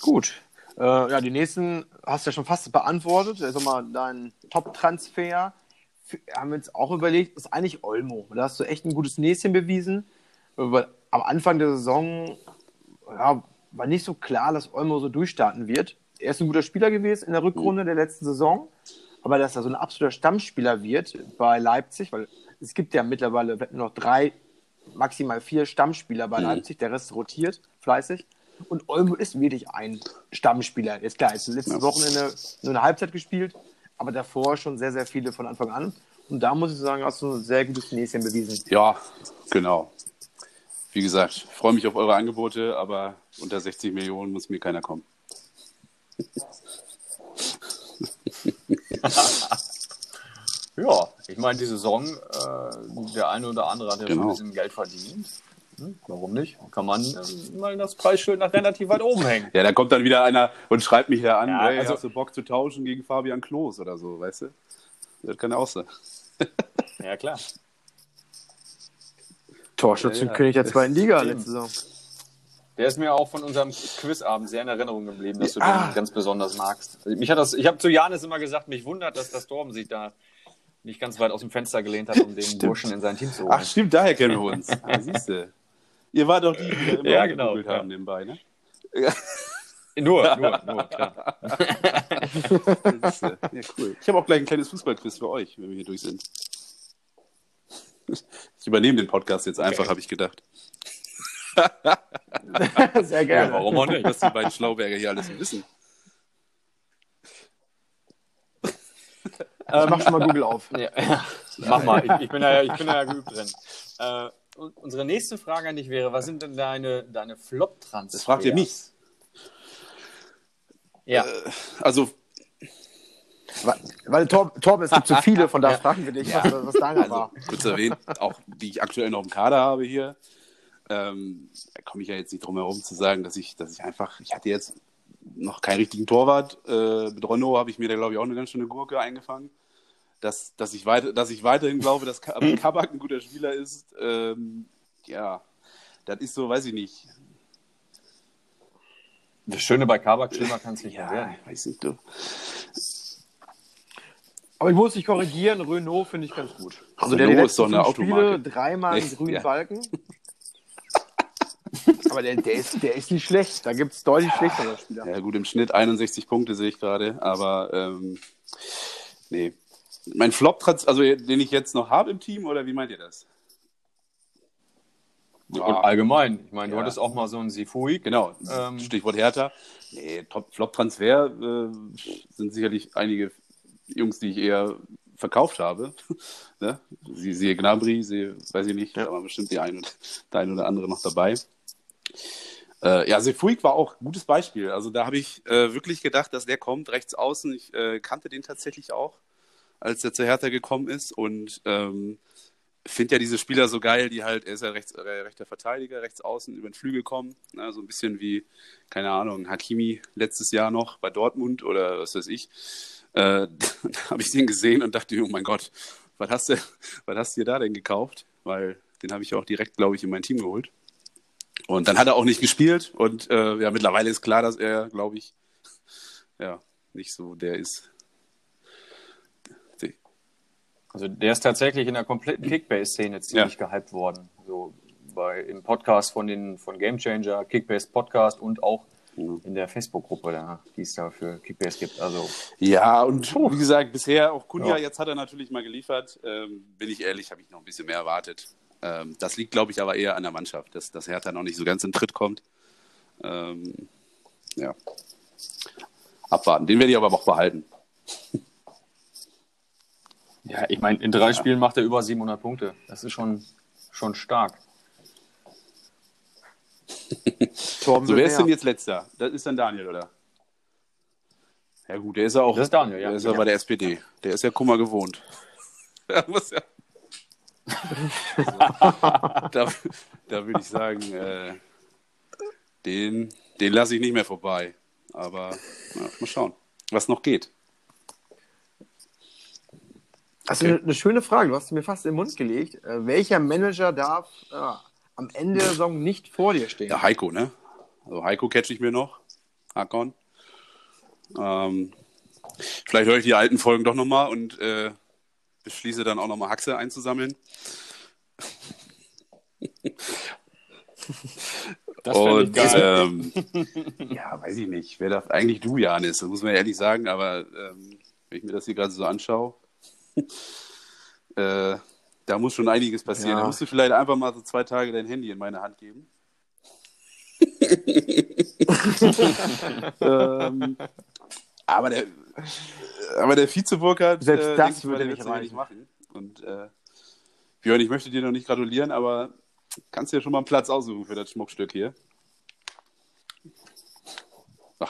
Gut. Äh, ja, die nächsten hast du ja schon fast beantwortet. Also mal dein Top-Transfer. Haben wir uns auch überlegt, ist eigentlich Olmo. Da hast du echt ein gutes Näschen bewiesen. Weil am Anfang der Saison ja, war nicht so klar, dass Olmo so durchstarten wird. Er ist ein guter Spieler gewesen in der Rückrunde der letzten Saison. Aber dass er so ein absoluter Stammspieler wird bei Leipzig, weil es gibt ja mittlerweile nur noch drei, maximal vier Stammspieler bei Mhm. Leipzig, der Rest rotiert fleißig. Und Olmo ist wirklich ein Stammspieler. Jetzt klar, ist letztes Ja. Wochenende nur eine Halbzeit gespielt, aber davor schon sehr, sehr viele von Anfang an. Und da muss ich sagen, hast du ein sehr gutes Näschen bewiesen. Ja, genau. Wie gesagt, ich freue mich auf eure Angebote, aber unter 60 Millionen muss mir keiner kommen. Ja, ich meine, die Saison, äh, der eine oder andere hat ja schon Genau. ein bisschen Geld verdient. Hm, warum nicht? Kann man äh, mal das Preisschild nach relativ weit oben hängen. Ja, da kommt dann wieder einer und schreibt mich da an, Ja, hey, also- hast du Bock zu tauschen gegen Fabian Klos oder so, weißt du? Das kann ja auch sein. Ja, klar. Torschützenkönig der zweiten Liga letzte Saison. Der ist mir auch von unserem Quizabend sehr in Erinnerung geblieben, dass du Ah. den ganz besonders magst. Also Mich hat das, ich habe zu Janis immer gesagt, mich wundert, dass das Torben sich da nicht ganz weit aus dem Fenster gelehnt hat, um den Stimmt. Burschen in sein Team zu holen. Ach, stimmt, daher kennen wir uns. Ah, siehst du. Ihr wart doch die, die immer Ja, genau, gegoogelt ja. haben nebenbei, ne? Nur, nur, nur, klar. Ja, cool. Ich habe auch gleich ein kleines Fußballquiz für euch, wenn wir hier durch sind. Ich übernehme den Podcast jetzt einfach, habe ich gedacht. Sehr Ja, gerne. warum auch nicht? Was die beiden Schlauberger hier alles wissen. Ich mach schon mal Google auf. Ja, ja. Mach mal, ich, ich, bin da, ja- ich bin da ja geübt drin. Äh, unsere nächste Frage an dich wäre, was sind denn deine, deine Flop-Transfers? Das fragt ihr mich. Ja, Also, Weil, weil Tor, Torben, es gibt zu viele, von da Ja. fragen wir dich, was, was deiner also war. kurz erwähnt, auch die ich aktuell noch im Kader habe hier, ähm, da komme ich ja jetzt nicht drum herum zu sagen, dass ich, dass ich einfach, ich hatte jetzt noch keinen richtigen Torwart. Äh, mit Renault habe ich mir da, glaube ich, auch eine ganz schöne Gurke eingefangen. Dass, dass, ich, weiter, dass ich weiterhin glaube, dass Ka- Kabak ein guter Spieler ist, ähm, ja, das ist so, weiß ich nicht. das Schöne bei Kabak, schlimmer kann es nicht mehr Ja, werden. weiß nicht, du. Aber ich muss dich korrigieren, Renault finde ich ganz gut. Also der Renault die ist doch eine fünf Spiele, Automarke. dreimal einen grünen Ja. Balken. Aber der, der, ist, der ist nicht schlecht. Da gibt es deutlich schlechtere Spieler. Ja, gut, im Schnitt 61 Punkte sehe ich gerade, aber ähm, nee. Mein Flop, also den ich jetzt noch habe im Team, oder wie meint ihr das? Und allgemein, ich meine, du Ja. hattest auch mal so einen Sifui. Genau, Ähm, Stichwort Hertha. Nee, Flop-Transfer äh, sind sicherlich einige Jungs, die ich eher verkauft habe. ne? Sie sehe Gnabry, sehe, weiß ich nicht, aber bestimmt die ein, der ein oder andere noch dabei. Äh, ja, Sefuig war auch ein gutes Beispiel. Also da habe ich äh, wirklich gedacht, dass der kommt, rechts außen. Ich äh, kannte den tatsächlich auch, als der zu Hertha gekommen ist. Und ähm, finde ja diese Spieler so geil, die halt, er ist ja rechts, äh, rechter Verteidiger, rechts außen über den Flügel kommen. Ne? So ein bisschen wie, keine Ahnung, Hakimi letztes Jahr noch bei Dortmund oder was weiß ich. Äh, da habe ich den gesehen und dachte, oh mein Gott, was hast du, was hast du dir da denn gekauft? Weil den habe ich auch direkt, glaube ich, in mein Team geholt. Und dann hat er auch nicht gespielt und äh, ja, mittlerweile ist klar, dass er, glaube ich, ja, nicht so der ist. Also der ist tatsächlich in der kompletten Kickbase-Szene ziemlich gehypt worden. So bei, im Podcast von den von Gamechanger, Kickbase Podcast und auch Mhm. in der Facebook-Gruppe, die es da für Kickbase gibt. Also Ja, und wie gesagt, bisher auch Kunja, Ja. jetzt hat er natürlich mal geliefert. Ähm, bin ich ehrlich, habe ich noch ein bisschen mehr erwartet. Ähm, das liegt, glaube ich, aber eher an der Mannschaft, dass, dass Hertha noch nicht so ganz in Tritt kommt. Ähm, ja. Abwarten. Den werde ich aber auch behalten. Ja, ich meine, in drei Spielen macht er über 700 Punkte. Das ist schon, schon stark. Torben So, wer ist denn jetzt letzter? Das ist dann Daniel, oder? Ja gut, der ist ja auch. Das ist Daniel, ja. Der ist ja bei der SPD. Der ist ja Kummer gewohnt. Ja. da, da würde ich sagen, äh, den, den lasse ich nicht mehr vorbei. Aber ja, mal schauen, was noch geht. Das ist eine, eine schöne Frage. Du hast sie mir fast in den Mund gelegt. Äh, welcher Manager darf äh, am Ende der Saison nicht vor dir stehen? Ja, Heiko, ne? Also Heiko catch ich mir noch. Hakon. Ähm, vielleicht höre ich die alten Folgen doch nochmal und äh, beschließe dann auch nochmal Haxe einzusammeln. Das Und geil. ähm, ja, weiß ich nicht. Wer darf eigentlich du, Janis? Das muss man ehrlich sagen, aber ähm, wenn ich mir das hier gerade so anschaue, äh, da muss schon einiges passieren. Ja. Da musst du vielleicht einfach mal so zwei Tage dein Handy in meine Hand geben. ähm, aber der, aber der Vize-Burkhardt, Selbst äh, das denk ich mal, würde nicht machen. Und äh, Björn, ich möchte dir noch nicht gratulieren, aber kannst dir schon mal einen Platz aussuchen für das Schmuckstück hier.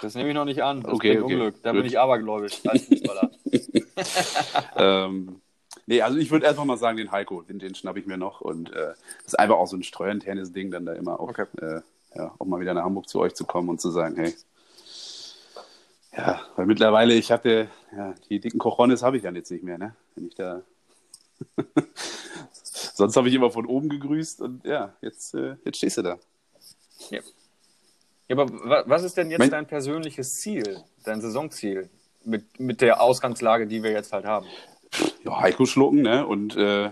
Das nehme ich noch nicht an. Das Okay, okay. Unglück. Da Gut. bin ich abergläubisch als Fußballer. ähm, nee, also ich würde erstmal mal sagen, den Heiko, den, den schnappe ich mir noch. Und äh, das ist einfach auch so ein streuinternes Ding, dann da immer auch, Okay. äh, ja, auch mal wieder nach Hamburg zu euch zu kommen und zu sagen, hey, ja, weil mittlerweile, ich hatte, ja, die dicken Cojones habe ich dann jetzt nicht mehr, ne? Wenn ich da. Sonst habe ich immer von oben gegrüßt und ja, jetzt, äh, jetzt stehst du da. Ja. Ja, aber wa- was ist denn jetzt Mein- dein persönliches Ziel, dein Saisonziel mit, mit der Ausgangslage, die wir jetzt halt haben? Ja, Heiko schlucken, ne? Und äh,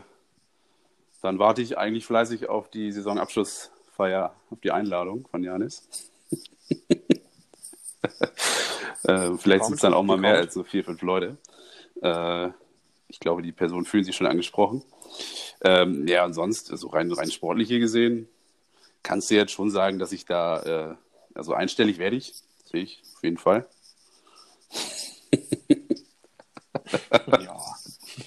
dann warte ich eigentlich fleißig auf die Saisonabschlussfeier, auf die Einladung von Janis. äh, vielleicht sind es dann auch mal mehr als so vier, fünf Leute. Äh, ich glaube, die Personen fühlen sich schon angesprochen. Ähm, ja, und sonst, so rein, rein sportliche gesehen, kannst du jetzt schon sagen, dass ich da, äh, also einstellig werde ich, sehe ich auf jeden Fall. Ja.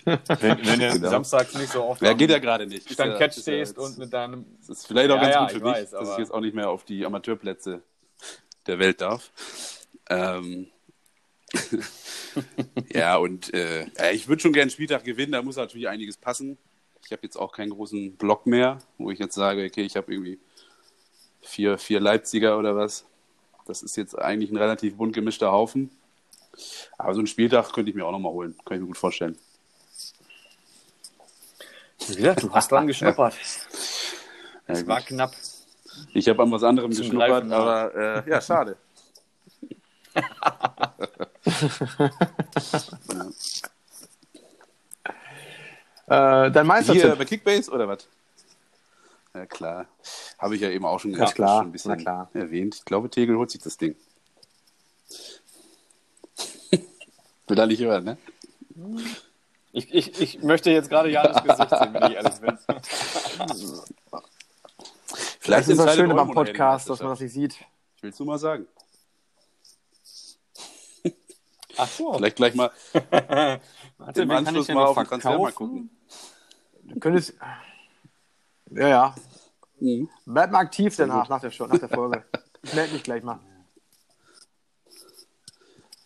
Wenn, wenn du Genau. samstags nicht so oft Ja, geht ja gerade nicht. Stand ja- Catch ja stehst und mit deinem. Das ist vielleicht auch Ja, ganz gut für weiß, dass ich jetzt auch nicht mehr auf die Amateurplätze der Welt darf. Ähm, ja, und äh, ich würde schon gerne einen Spieltag gewinnen, da muss natürlich einiges passen. Ich habe jetzt auch keinen großen Block mehr, wo ich jetzt sage, okay, ich habe irgendwie vier, vier Leipziger oder was. Das ist jetzt eigentlich ein relativ bunt gemischter Haufen. Aber so einen Spieltag könnte ich mir auch nochmal holen. Kann ich mir gut vorstellen. Gesagt, du hast dran geschnuppert. Ja, Es gut. war knapp. Ich habe an was anderem Zum geschnuppert, Greifen, aber äh, ja, schade. Äh, dein Meistertipp. Hier bei Kickbase oder was? Ja, klar. Habe ich ja eben auch schon, Ja, klar. schon ein bisschen erwähnt. Ich glaube, Tegel holt sich das Ding. Will er nicht hören, ne? Ich, ich, ich möchte jetzt gerade Janis Gesicht sehen, wenn ich ehrlich bin. das ist das Schöne beim Podcast, dass man das nicht sieht. Ich will es nur mal sagen. Ach so. Vielleicht gleich mal Warte, im wen kann ich Anschluss mal auf den Transfer mal gucken. Du könntest. Ja, ja. Mhm. Bleib mal aktiv danach, nach der, Show, nach der Folge. Ich melde mich gleich mal.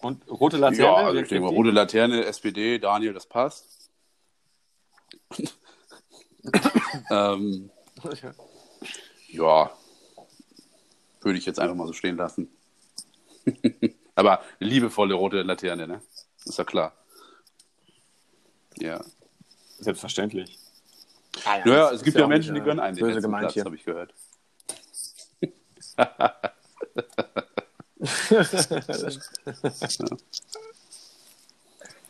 Und rote Laterne? Ja, also ich denke mal, rote Laterne, SPD, Daniel, das passt. ähm, ja, würde ich jetzt einfach mal so stehen lassen. Aber liebevolle rote Laterne, ne? Ist ja klar. Ja. Selbstverständlich. Ah, Naja, das es gibt ja, auch Menschen, nicht, die äh, gönnen einen den gemeint Platz, hier. habe ich gehört.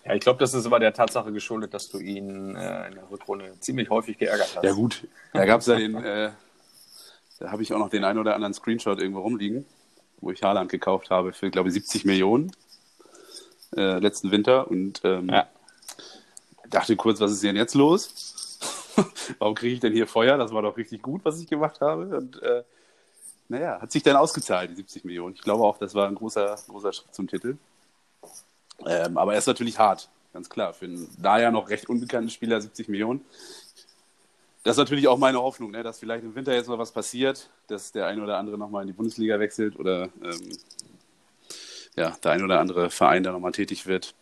Ja, ich glaube, das ist aber der Tatsache geschuldet, dass du ihn äh, in der Rückrunde ziemlich häufig geärgert hast. Ja gut, da gab es ja den, äh, da habe ich auch noch den einen oder anderen Screenshot irgendwo rumliegen, wo ich Haaland gekauft habe für, glaube ich, 70 Millionen äh, letzten Winter und ähm, Ja. dachte kurz, was ist denn jetzt los? Warum kriege ich denn hier Feuer? Das war doch richtig gut, was ich gemacht habe. Und äh, naja, hat sich dann ausgezahlt, die 70 Millionen. Ich glaube auch, das war ein großer, großer Schritt zum Titel. Ähm, aber er ist natürlich hart, ganz klar. Für einen da ja noch recht unbekannten Spieler 70 Millionen. Das ist natürlich auch meine Hoffnung, ne, dass vielleicht im Winter jetzt noch was passiert, dass der eine oder andere nochmal in die Bundesliga wechselt oder ähm, ja, der ein oder andere Verein da nochmal tätig wird.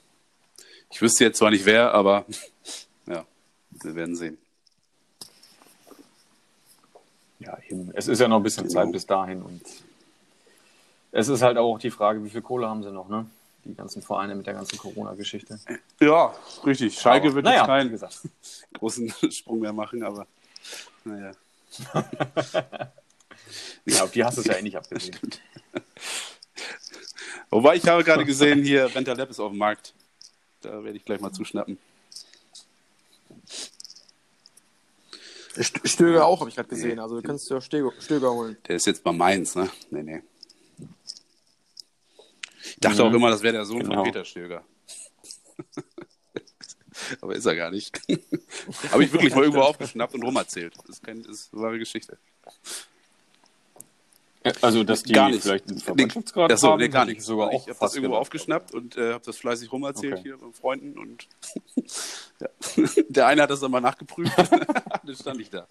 Ich wüsste jetzt zwar nicht wer, aber ja, wir werden sehen. Ja, eben. Es ist ja noch ein bisschen Genau. Zeit bis dahin und es ist halt auch die Frage, wie viel Kohle haben sie noch, ne? Die ganzen Vereine mit der ganzen Corona-Geschichte. Ja, richtig. Schalke Aber, wird naja, jetzt keinen großen Sprung mehr machen, aber naja. Ja, auf die hast du es ja eh nicht abgesehen. Wobei ich habe gerade gesehen, hier Renta Lab ist auf dem Markt. Da werde ich gleich mal zuschnappen. Stöger auch, habe ich gerade gesehen. Also du kannst ja Stöger, Stöger holen. Der ist jetzt bei Mainz, ne? Nee, nee. Ich dachte Mhm. auch immer, das wäre der Sohn Genau. von Peter Stöger. Aber ist er gar nicht. Habe ich wirklich mal irgendwo aufgeschnappt und rumerzählt. Das ist, kein, das ist eine wahre Geschichte. Also, dass die gar nicht. vielleicht einen Nee, Verwandtschaftsgrad Achso, haben, nee, gar hätte ich nicht. sogar ich auch habe das fast irgendwo aufgeschnappt und äh, habe das fleißig rumerzählt Okay. hier mit Freunden. Und ja. der eine hat das dann mal nachgeprüft. dann stand ich da.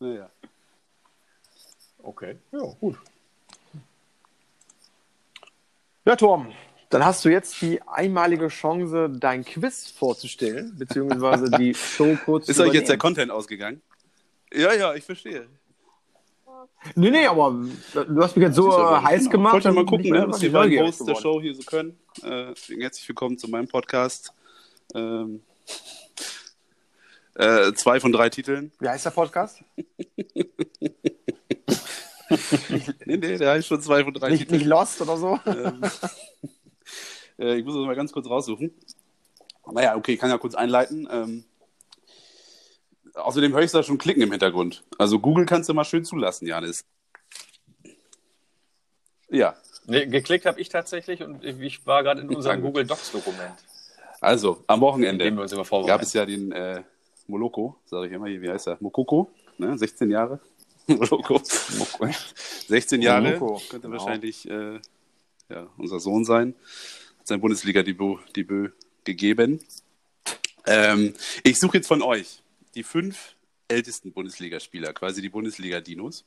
Naja. Okay, ja, gut. Ja, Torben, dann hast du jetzt die einmalige Chance, dein Quiz vorzustellen, beziehungsweise die Show kurz Ist zu euch jetzt der. Content ausgegangen? Ja, ja, ich verstehe. Nee, nee, aber du hast mich jetzt so aber äh, heiß genau. gemacht. Ich wollte mal gucken, ne, was die beiden Hosts der. Show hier so können. Äh, deswegen herzlich willkommen zu meinem Podcast. Ähm, äh, zwei von drei Titeln. Wie heißt der Podcast? nee, nee, der heißt schon 2 von 3 Nicht, nicht Lost oder so? ähm, äh, ich muss das mal ganz kurz raussuchen. Naja, okay, ich kann ja kurz einleiten. Ähm, außerdem höre ich da schon klicken im Hintergrund. Also Google kannst du mal schön zulassen, Janis. Ja, Nee, geklickt habe ich tatsächlich und ich war gerade in unserem. Google Docs-Dokument, also am Wochenende dem wir uns immer gab es ja den äh, Moloko, sage ich immer, wie heißt er? Mokoko, ne? 16 Jahre. Moloko. 16 Jahre, Moloko, könnte genau. wahrscheinlich äh, ja, unser Sohn sein. Hat sein Bundesliga-Debüt Debüt gegeben. Ähm, ich suche jetzt von euch die fünf ältesten Bundesligaspieler, quasi die Bundesliga-Dinos,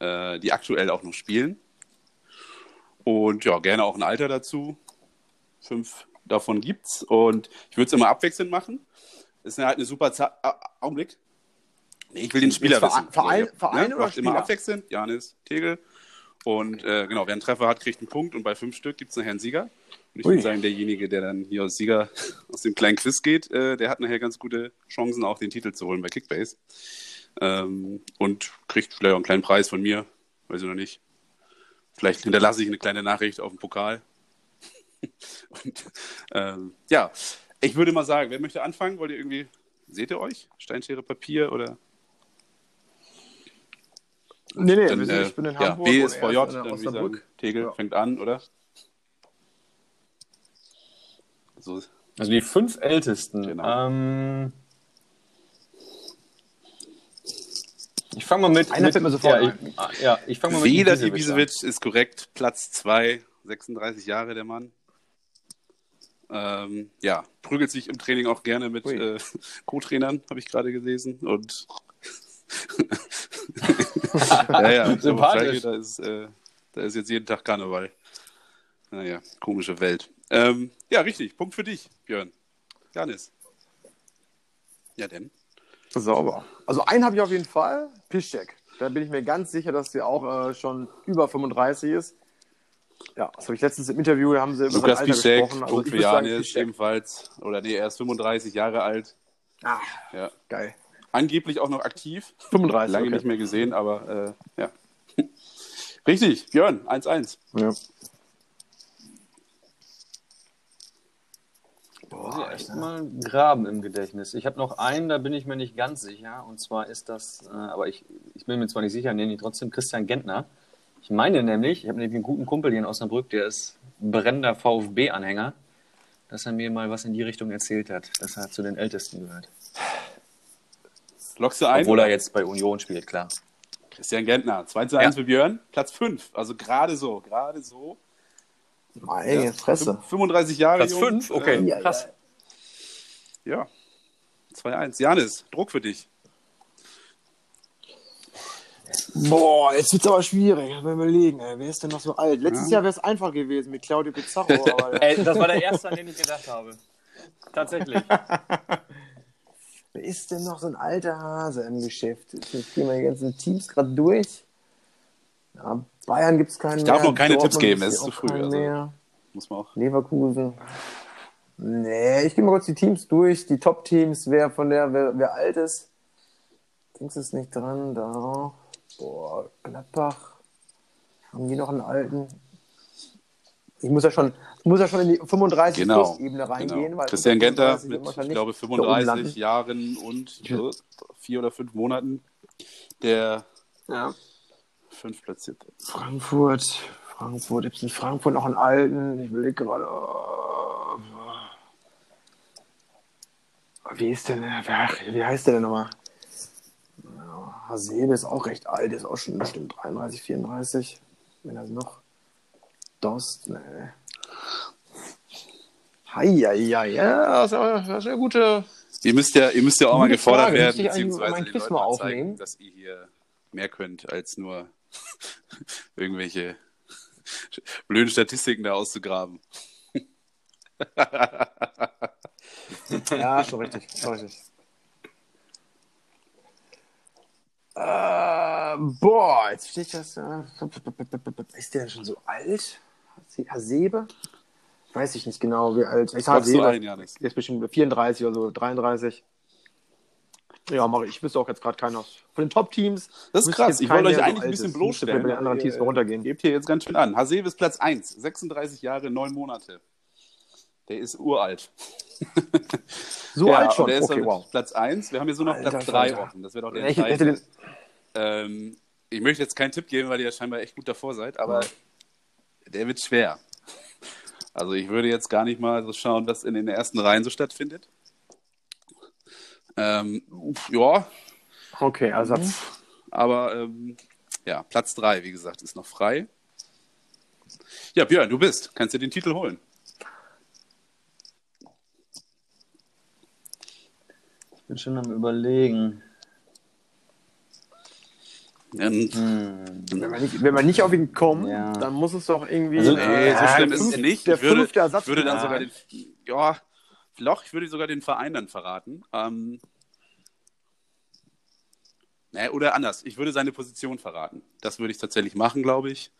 äh, die aktuell auch noch spielen. Und ja, gerne auch ein Alter dazu. Fünf davon gibt's. Und ich würde es immer abwechselnd machen. Ist ja halt eine super Zeit. Augenblick. Nee, ich will den Spieler Verein- wissen. Verein- ihr- Verein oder macht immer Spieler? abwechselnd. Janis, Tegel. Und äh, genau, wer einen Treffer hat, kriegt einen Punkt. Und bei fünf Stück gibt's nachher einen Sieger. Und ich Ui. würde sagen, derjenige, der dann hier als Sieger aus dem kleinen Quiz geht, äh, der hat nachher ganz gute Chancen, auch den Titel zu holen bei Kickbase. Ähm, und kriegt vielleicht auch einen kleinen Preis von mir. Weiß ich noch nicht. Vielleicht hinterlasse ich eine kleine Nachricht auf dem Pokal. Und, ähm, ja, ich würde mal sagen, wer möchte anfangen? Wollt ihr irgendwie, seht ihr euch? Steinschere Papier oder? Nee, nee, Dann, wir sind, äh, ich bin in ja, Hamburg. B und ist er VJ, in dann Osnabrück. Tegel Ja. fängt an, oder? So, Also die fünf Ältesten. Genau. Ähm, ich fange mal mit. Einer mit fällt mir sofort ja, ich, ah, ja, ich fange mal mit Weder Ibisevic ist korrekt, Platz 2, 36 Jahre der Mann. Ähm, ja, prügelt sich im Training auch gerne mit äh, Co-Trainern, habe ich gerade gelesen. Und ja, ja, so, Sympathisch. Schalke, da ist, äh, da ist jetzt jeden Tag Karneval. Naja, komische Welt. Ähm, ja, richtig, Punkt für dich, Björn. Janis. Ja, denn? Sauber. Also einen habe ich auf jeden Fall, Piszczek. Da bin ich mir ganz sicher, dass der auch äh, schon über 35 ist. Ja, das habe ich letztens im Interview, da haben sie über Lukas Piszczek, gesprochen. Also Punkt für Janis, ebenfalls. Oder nee, er ist 35 Jahre alt. Ah, Ja. geil. Angeblich auch noch aktiv. 35, Lange okay. nicht mehr gesehen, aber äh, ja. Richtig, Björn, 1-1. Ja. Muss ich echt mal graben im Gedächtnis. Ich habe noch einen, da bin ich mir nicht ganz sicher. Und zwar ist das, äh, aber ich, ich bin mir zwar nicht sicher, nenne ihn trotzdem Christian Gentner. Ich meine nämlich, ich habe nämlich einen guten Kumpel hier in Osnabrück, der ist brennender VfB-Anhänger, dass er mir mal was in die Richtung erzählt hat, dass er zu den Ältesten gehört. Lockst du ein? Obwohl er jetzt bei Union spielt, klar. Christian Gentner, 2 zu 1 Ja. für Björn, Platz 5. Also gerade so, gerade so. Meine Fresse. 35 Jahre Platz jung. fünf? Okay, Ja, krass. Ja. 2-1. Janis, Druck für dich. Boah, jetzt wird's aber schwierig. Mal überlegen, ey. wer ist denn noch so alt? Letztes Jahr wäre es einfach gewesen mit Claudio Pizarro, aber Ey, das war der erste, an den ich gedacht habe. Tatsächlich. wer ist denn noch so ein alter Hase im Geschäft? Ich gehe mal die ganzen Teams gerade durch. Ja, Bayern gibt's keinen Ich darf mehr. noch keine Dortmund Tipps geben, es ist zu früh, also. Mehr. Muss man auch. Leverkusen. Nee, ich gehe mal kurz die Teams durch. Die Top-Teams, wer von der, wer, wer alt ist. Dings ist nicht dran, da. Boah, Gladbach. Haben die noch einen alten? Ich muss ja schon, ich muss ja schon in die 35 Genau. plus Ebene reingehen. genau. Weil Christian Genter 35 mit, ich glaube, da oben 35 landen. Jahren und äh, vier oder fünf Monaten der Ja. Fünf platzierte. Frankfurt. Frankfurt. Gibt es in Frankfurt noch einen alten? Ich will gerade. oh, Wie ist denn der? Ach, wie heißt der denn nochmal? Ja, Hasebe ist auch recht alt, ist auch schon bestimmt 33, 34. Wenn das noch. Dost, ne. Ja, das ist ja- das ist eine gute. Ihr müsst ja, ihr müsst ja auch mal gefordert Frage. werden, beziehungsweise den Leuten mal mal zeigen, aufnehmen? dass ihr hier mehr könnt, als nur irgendwelche blöden Statistiken da auszugraben. Ja, schon richtig. Schon richtig. Äh, boah, jetzt steht das. Äh, ist der denn schon so alt? Hasebe? Weiß ich nicht genau, wie alt. Ich Hasebe. ein? Der ist bestimmt 34 oder so, 33. Ja, mache ich. Ich wüsste auch jetzt gerade keiner. Von den Top-Teams. Das ist krass. Ich wollte euch eigentlich ein bisschen bloßstellen. Bei den anderen Teams runtergehen. Gebt hier jetzt ganz schön an. Hasebe ist Platz 1. 36 Jahre, 9 Monate. Der ist uralt. So Ja, alt schon. Der ist Okay, auf wow. Platz 1. Wir haben hier so noch Alter Platz 3 Falter. offen. Das wäre doch der Ich hätte den, Ähm, ich möchte jetzt keinen Tipp geben, weil ihr ja scheinbar echt gut davor seid, aber der wird schwer. Also ich würde jetzt gar nicht mal so schauen, was in den ersten Reihen so stattfindet. Ähm, ja, okay, Ersatz. aber ähm, ja, Platz 3, wie gesagt, ist noch frei. Ja, Björn, du bist. Kannst dir den Titel holen. Ich bin schon am Überlegen. Und, Wenn, man nicht, wenn man nicht auf ihn kommt, Ja. dann muss es doch irgendwie. Also, nee, so schlimm der ist es nicht. Der Ich würde, fünfte Ersatz. ich würde dann sogar den, ja, Loch, ich würde sogar den Verein dann verraten. Ähm, nee, oder anders, ich würde seine Position verraten. Das würde ich tatsächlich machen, glaube ich.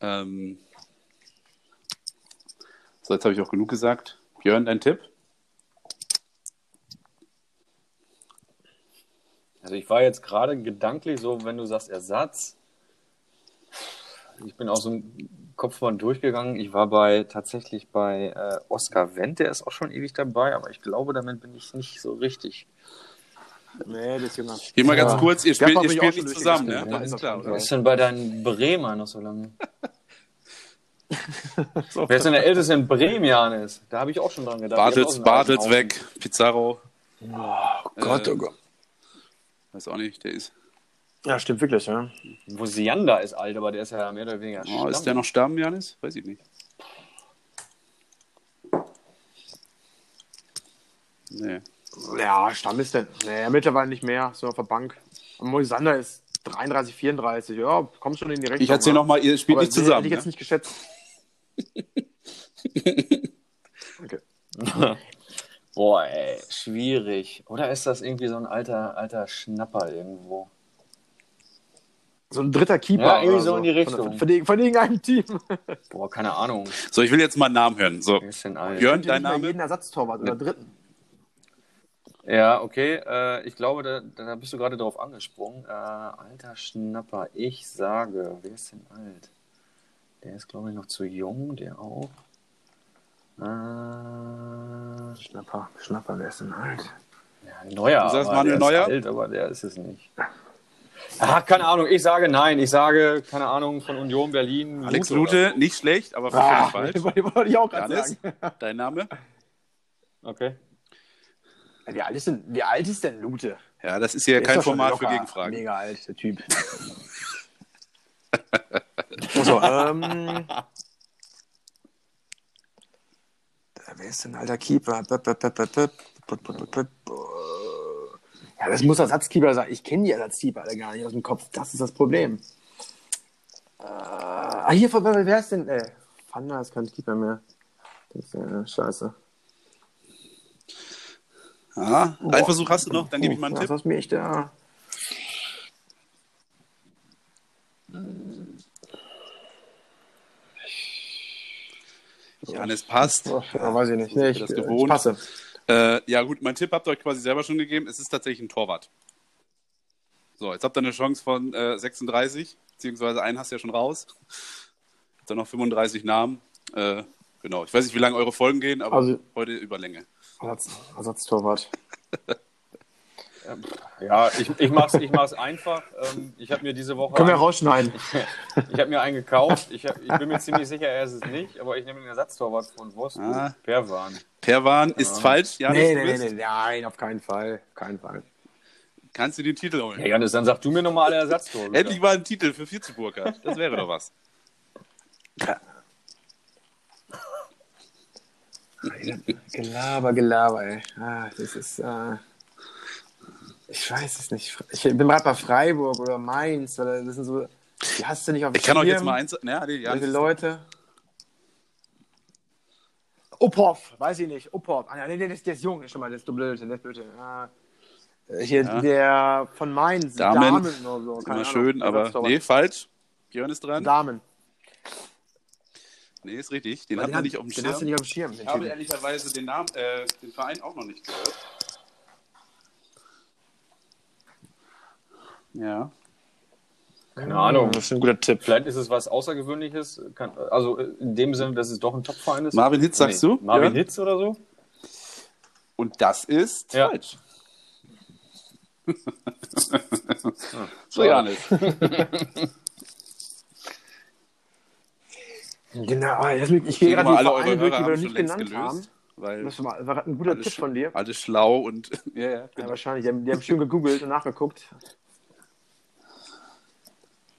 Ähm, so, jetzt habe ich auch genug gesagt. Björn, dein Tipp? Also ich war jetzt gerade gedanklich so, wenn du sagst Ersatz. Ich bin aus dem Kopf mal durchgegangen. Ich war bei tatsächlich bei äh, Oskar Wendt, der ist auch schon ewig dabei, aber ich glaube, damit bin ich nicht so richtig. Nee, das ist jünger. Hier mal ganz kurz, ihr spielt, ihr spielt nicht zusammen, ne? Ja, Alles ist klar? Was ist denn bei deinen Bremer noch so lange? Wer ist denn der Älteste in Bremen, Janis? Da habe ich auch schon dran gedacht. Bartels, Bartels weg, Pizarro, Oh Gott, Äh, oh Gott. weiß auch nicht, der ist. Ja, stimmt wirklich, ja. Wo Sianda ist alt, aber der ist ja mehr oder weniger Oh, ist der noch Stamm, Janis? Weiß ich nicht. Nee. Ja, Stamm ist denn. Nee, mittlerweile nicht mehr. So auf der Bank. Und Moisander ist 33, 34. Ja, kommt schon in die Richtung. Ich erzähle ja. nochmal, ihr spielt Aber nicht zusammen. Hätte ich jetzt Ne? nicht geschätzt. okay. Boah, ey, schwierig. Oder ist das irgendwie so ein alter, alter Schnapper irgendwo? So ein dritter Keeper. Ja, irgendwie so in die Richtung. Von, von, von, irgendeinem Team. Boah, keine Ahnung. So, ich will jetzt mal einen Namen hören. So, Wer ist denn alt? Björn, dein Name? jeden Ersatztorwart oder dritten. Ja, okay. Äh, ich glaube, da, da bist du gerade drauf angesprungen. Äh, alter Schnapper. Ich sage, wer ist denn alt? Der ist, glaube ich, noch zu jung, der auch. Äh, Schnapper, Schnapper, wer ist denn alt? ja, Neuer. Du sagst aber Manuel der Neuer? Ist alt, aber der ist es nicht. Ah, keine Ahnung. Ich sage nein. Ich sage, keine Ahnung, von Union Berlin. Alex Lute oder nicht schlecht, aber Ah, völlig falsch. wollte wollte ich auch gerade sagen. dein Name? Okay. Wie alt ist denn, wie alt ist denn Lute? Ja, das ist hier Der ist kein schon Format für Gegenfragen. Mega alt, der Typ. so, ähm. Wer ist denn ein alter Keeper? Ja, das muss Ersatzkeeper sein. Ich kenne die Ersatzkeeper alle gar nicht aus dem Kopf. Das ist das Problem. Äh, ah, hier, wer wer ist denn? Äh, Fanda ist kein Keeper mehr. Das ist ja scheiße. Ja, einen Versuch hast du noch, dann gebe ich mal einen das Tipp. ist mir echt da. Janis passt. Oh, ja, weiß ich nicht. Nee, ich, das ich gewohnt. passe. Äh, ja, gut, mein Tipp habt ihr euch quasi selber schon gegeben. Es ist tatsächlich ein Torwart. So, jetzt habt ihr eine Chance von äh, 36, beziehungsweise einen hast du ja schon raus. Habt ihr noch 35 Namen. Äh, genau, ich weiß nicht, wie lange eure Folgen gehen, aber Also- heute über Länge. Ersatz, Ersatztorwart. Ja, ich, ich mach's, ich mach's einfach. Ähm, ich habe mir diese Woche Können wir einen- rausschneiden. Ich habe mir einen gekauft. Ich, hab, ich bin mir ziemlich sicher, er ist es nicht, aber ich nehme den Ersatztorwart von Wolfsburg. Ah. Perwan. Perwan ist falsch. Janis, Nee, nee, nee, nee, nein, auf keinen Fall. Auf keinen Fall. Kannst du den Titel holen? Ja, Janis, dann sag du mir nochmal alle Ersatztore. Endlich mal ein Titel für Vierzeburger. Das wäre doch was. Gelaber, Gelaber, ey. Ah, das ist, äh, ich weiß es nicht. Ich bin gerade bei Freiburg oder Mainz. Oder das sind so, die hast du nicht auf dem Ich kann euch jetzt Schirm, mal eins. Ja, Welche Janis, Leute? Uphoff, weiß ich nicht. Uphoff. Ah, nee, der ist, der ist jung. Schon mal, der ist du blöd. Der ist blöd. Ah, hier, Ja. der von Mainz. Damen. Damen oder so. keine immer Ahnung. schön, aber nee, falsch. Björn ist dran. Damen. Nee, ist richtig. Den hat man hat- nicht auf dem den hast du Schirm. nicht auf dem Schirm. Ich habe ehrlicherweise den Namen, äh, den Verein auch noch nicht gehört. Ja. Keine Ahnung. Das ist ein guter Tipp. Vielleicht ist es was Außergewöhnliches. Kann, also in dem Sinne, dass es doch ein Top-Verein ist. Marvin Hitz, sagst du? Marvin Ja. Hitz oder so? Und das ist Ja. falsch. so, Janis. Genau, ah, jetzt- ich Ich gehe gerade mal, alle eure Vereine durch, Hörer die wir haben nicht genannt haben. gelöst. Weil Das war, war ein guter Tipp von dir. alle schlau und ja, ja, Ja, genau. wahrscheinlich. Die haben, die haben schön gegoogelt und nachgeguckt.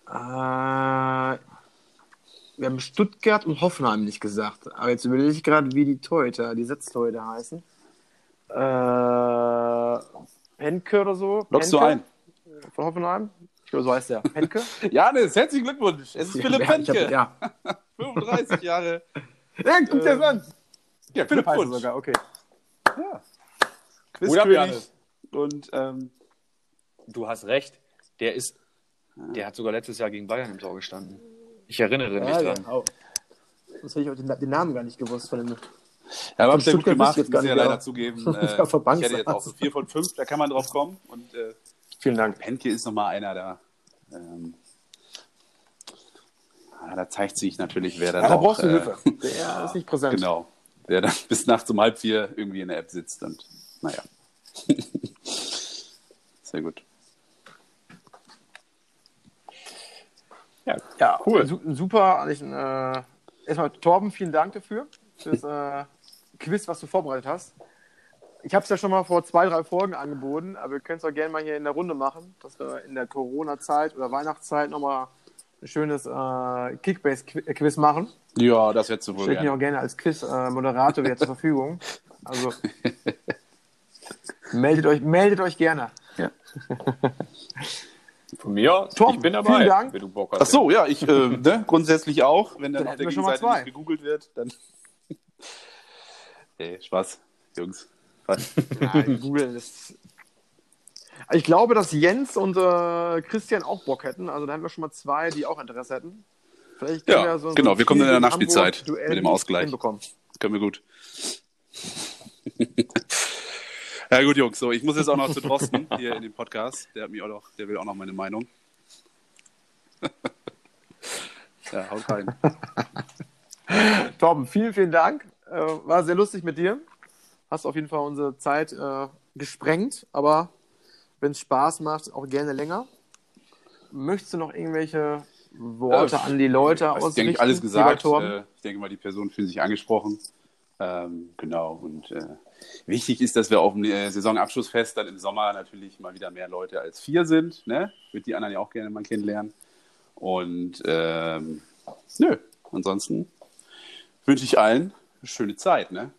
Äh, wir haben Stuttgart und Hoffenheim nicht gesagt. Aber jetzt überlege ich gerade, wie die Torhüter, die Setztorhüter heißen. Äh, Henke oder so. Lockst du Henke ein? Von Hoffenheim? Ich glaube, so heißt der. Henke? Janis, herzlichen Glückwunsch. Es ist Philipp ja, hab- Henke. Ja. 35 Jahre. ja, guck dir das an. Ja, Philipp Glückwunsch. sogar, okay. Ja. Quizkönig. Und ähm, Du hast recht. Der ist, der hat sogar letztes Jahr gegen Bayern im Tor gestanden. Ich erinnere mich Ja, ja. dran. Oh. Sonst hätte ich auch den, den Namen gar nicht gewusst von dem. ja, aber habt ihr gut gemacht, muss ich ja leider zugeben. Der Äh, ich hätte jetzt auch so 4 von 5, da kann man drauf kommen. Und äh, Vielen Dank. Henke ist nochmal einer da. Ähm, ja, da zeigt sich natürlich, wer dann Ja, da auch, brauchst du äh, Hilfe. Der ist nicht präsent. Genau. Der dann bis nachts um halb vier irgendwie in der App sitzt und naja. Sehr gut. Ja, Ja, Cool. Su super. eigentlich ein, Äh, erstmal, Torben, vielen Dank dafür. Für das äh, Quiz, was du vorbereitet hast. Ich habe es ja schon mal vor zwei, drei Folgen angeboten, aber wir können es auch gerne mal hier in der Runde machen, dass wir in der Corona-Zeit oder Weihnachtszeit nochmal ein schönes äh, Kickbase-Quiz machen. Ja, das hättest du wohl ich mir auch gerne als Quiz-Moderator wieder zur Verfügung. Also meldet euch, meldet euch gerne. Von mir aus, Tom, ich bin dabei, vielen Dank. wenn du Bock hast. Ach so, ja, ich äh, ne, grundsätzlich auch. Wenn dann, Dann auf der Gegenseite zwei. nicht gegoogelt wird, dann. hey, Spaß, Jungs. Spaß. Nein, Google ist. Ich glaube, dass Jens und äh, Christian auch Bock hätten. Also da hätten wir schon mal zwei, die auch Interesse hätten. Vielleicht können Ja, wir so, so genau, ein wir kommen in der Nachspielzeit mit dem Ausgleich. Hinbekommen. Können wir gut. ja gut, Jungs, so, ich muss jetzt auch noch zu Drosten hier in dem Podcast. Der hat mich auch noch, der will auch noch meine Meinung. ja, haut rein. Torben, vielen, vielen Dank. Äh, war sehr lustig mit dir. Hast auf jeden Fall unsere Zeit äh, gesprengt, aber wenn es Spaß macht, auch gerne länger. Möchtest du noch irgendwelche Worte Äh, an die Leute Ich ausrichten? denke, ich alles lieber gesagt. Äh, ich denke mal, die Personen fühlen sich angesprochen. Ähm, genau. Und äh, wichtig ist, dass wir auf dem äh, Saisonabschlussfest dann im Sommer natürlich mal wieder mehr Leute als vier sind. Ne? Würde die anderen ja auch gerne mal kennenlernen. Und ähm, nö, ansonsten wünsche ich allen eine schöne Zeit. Ne?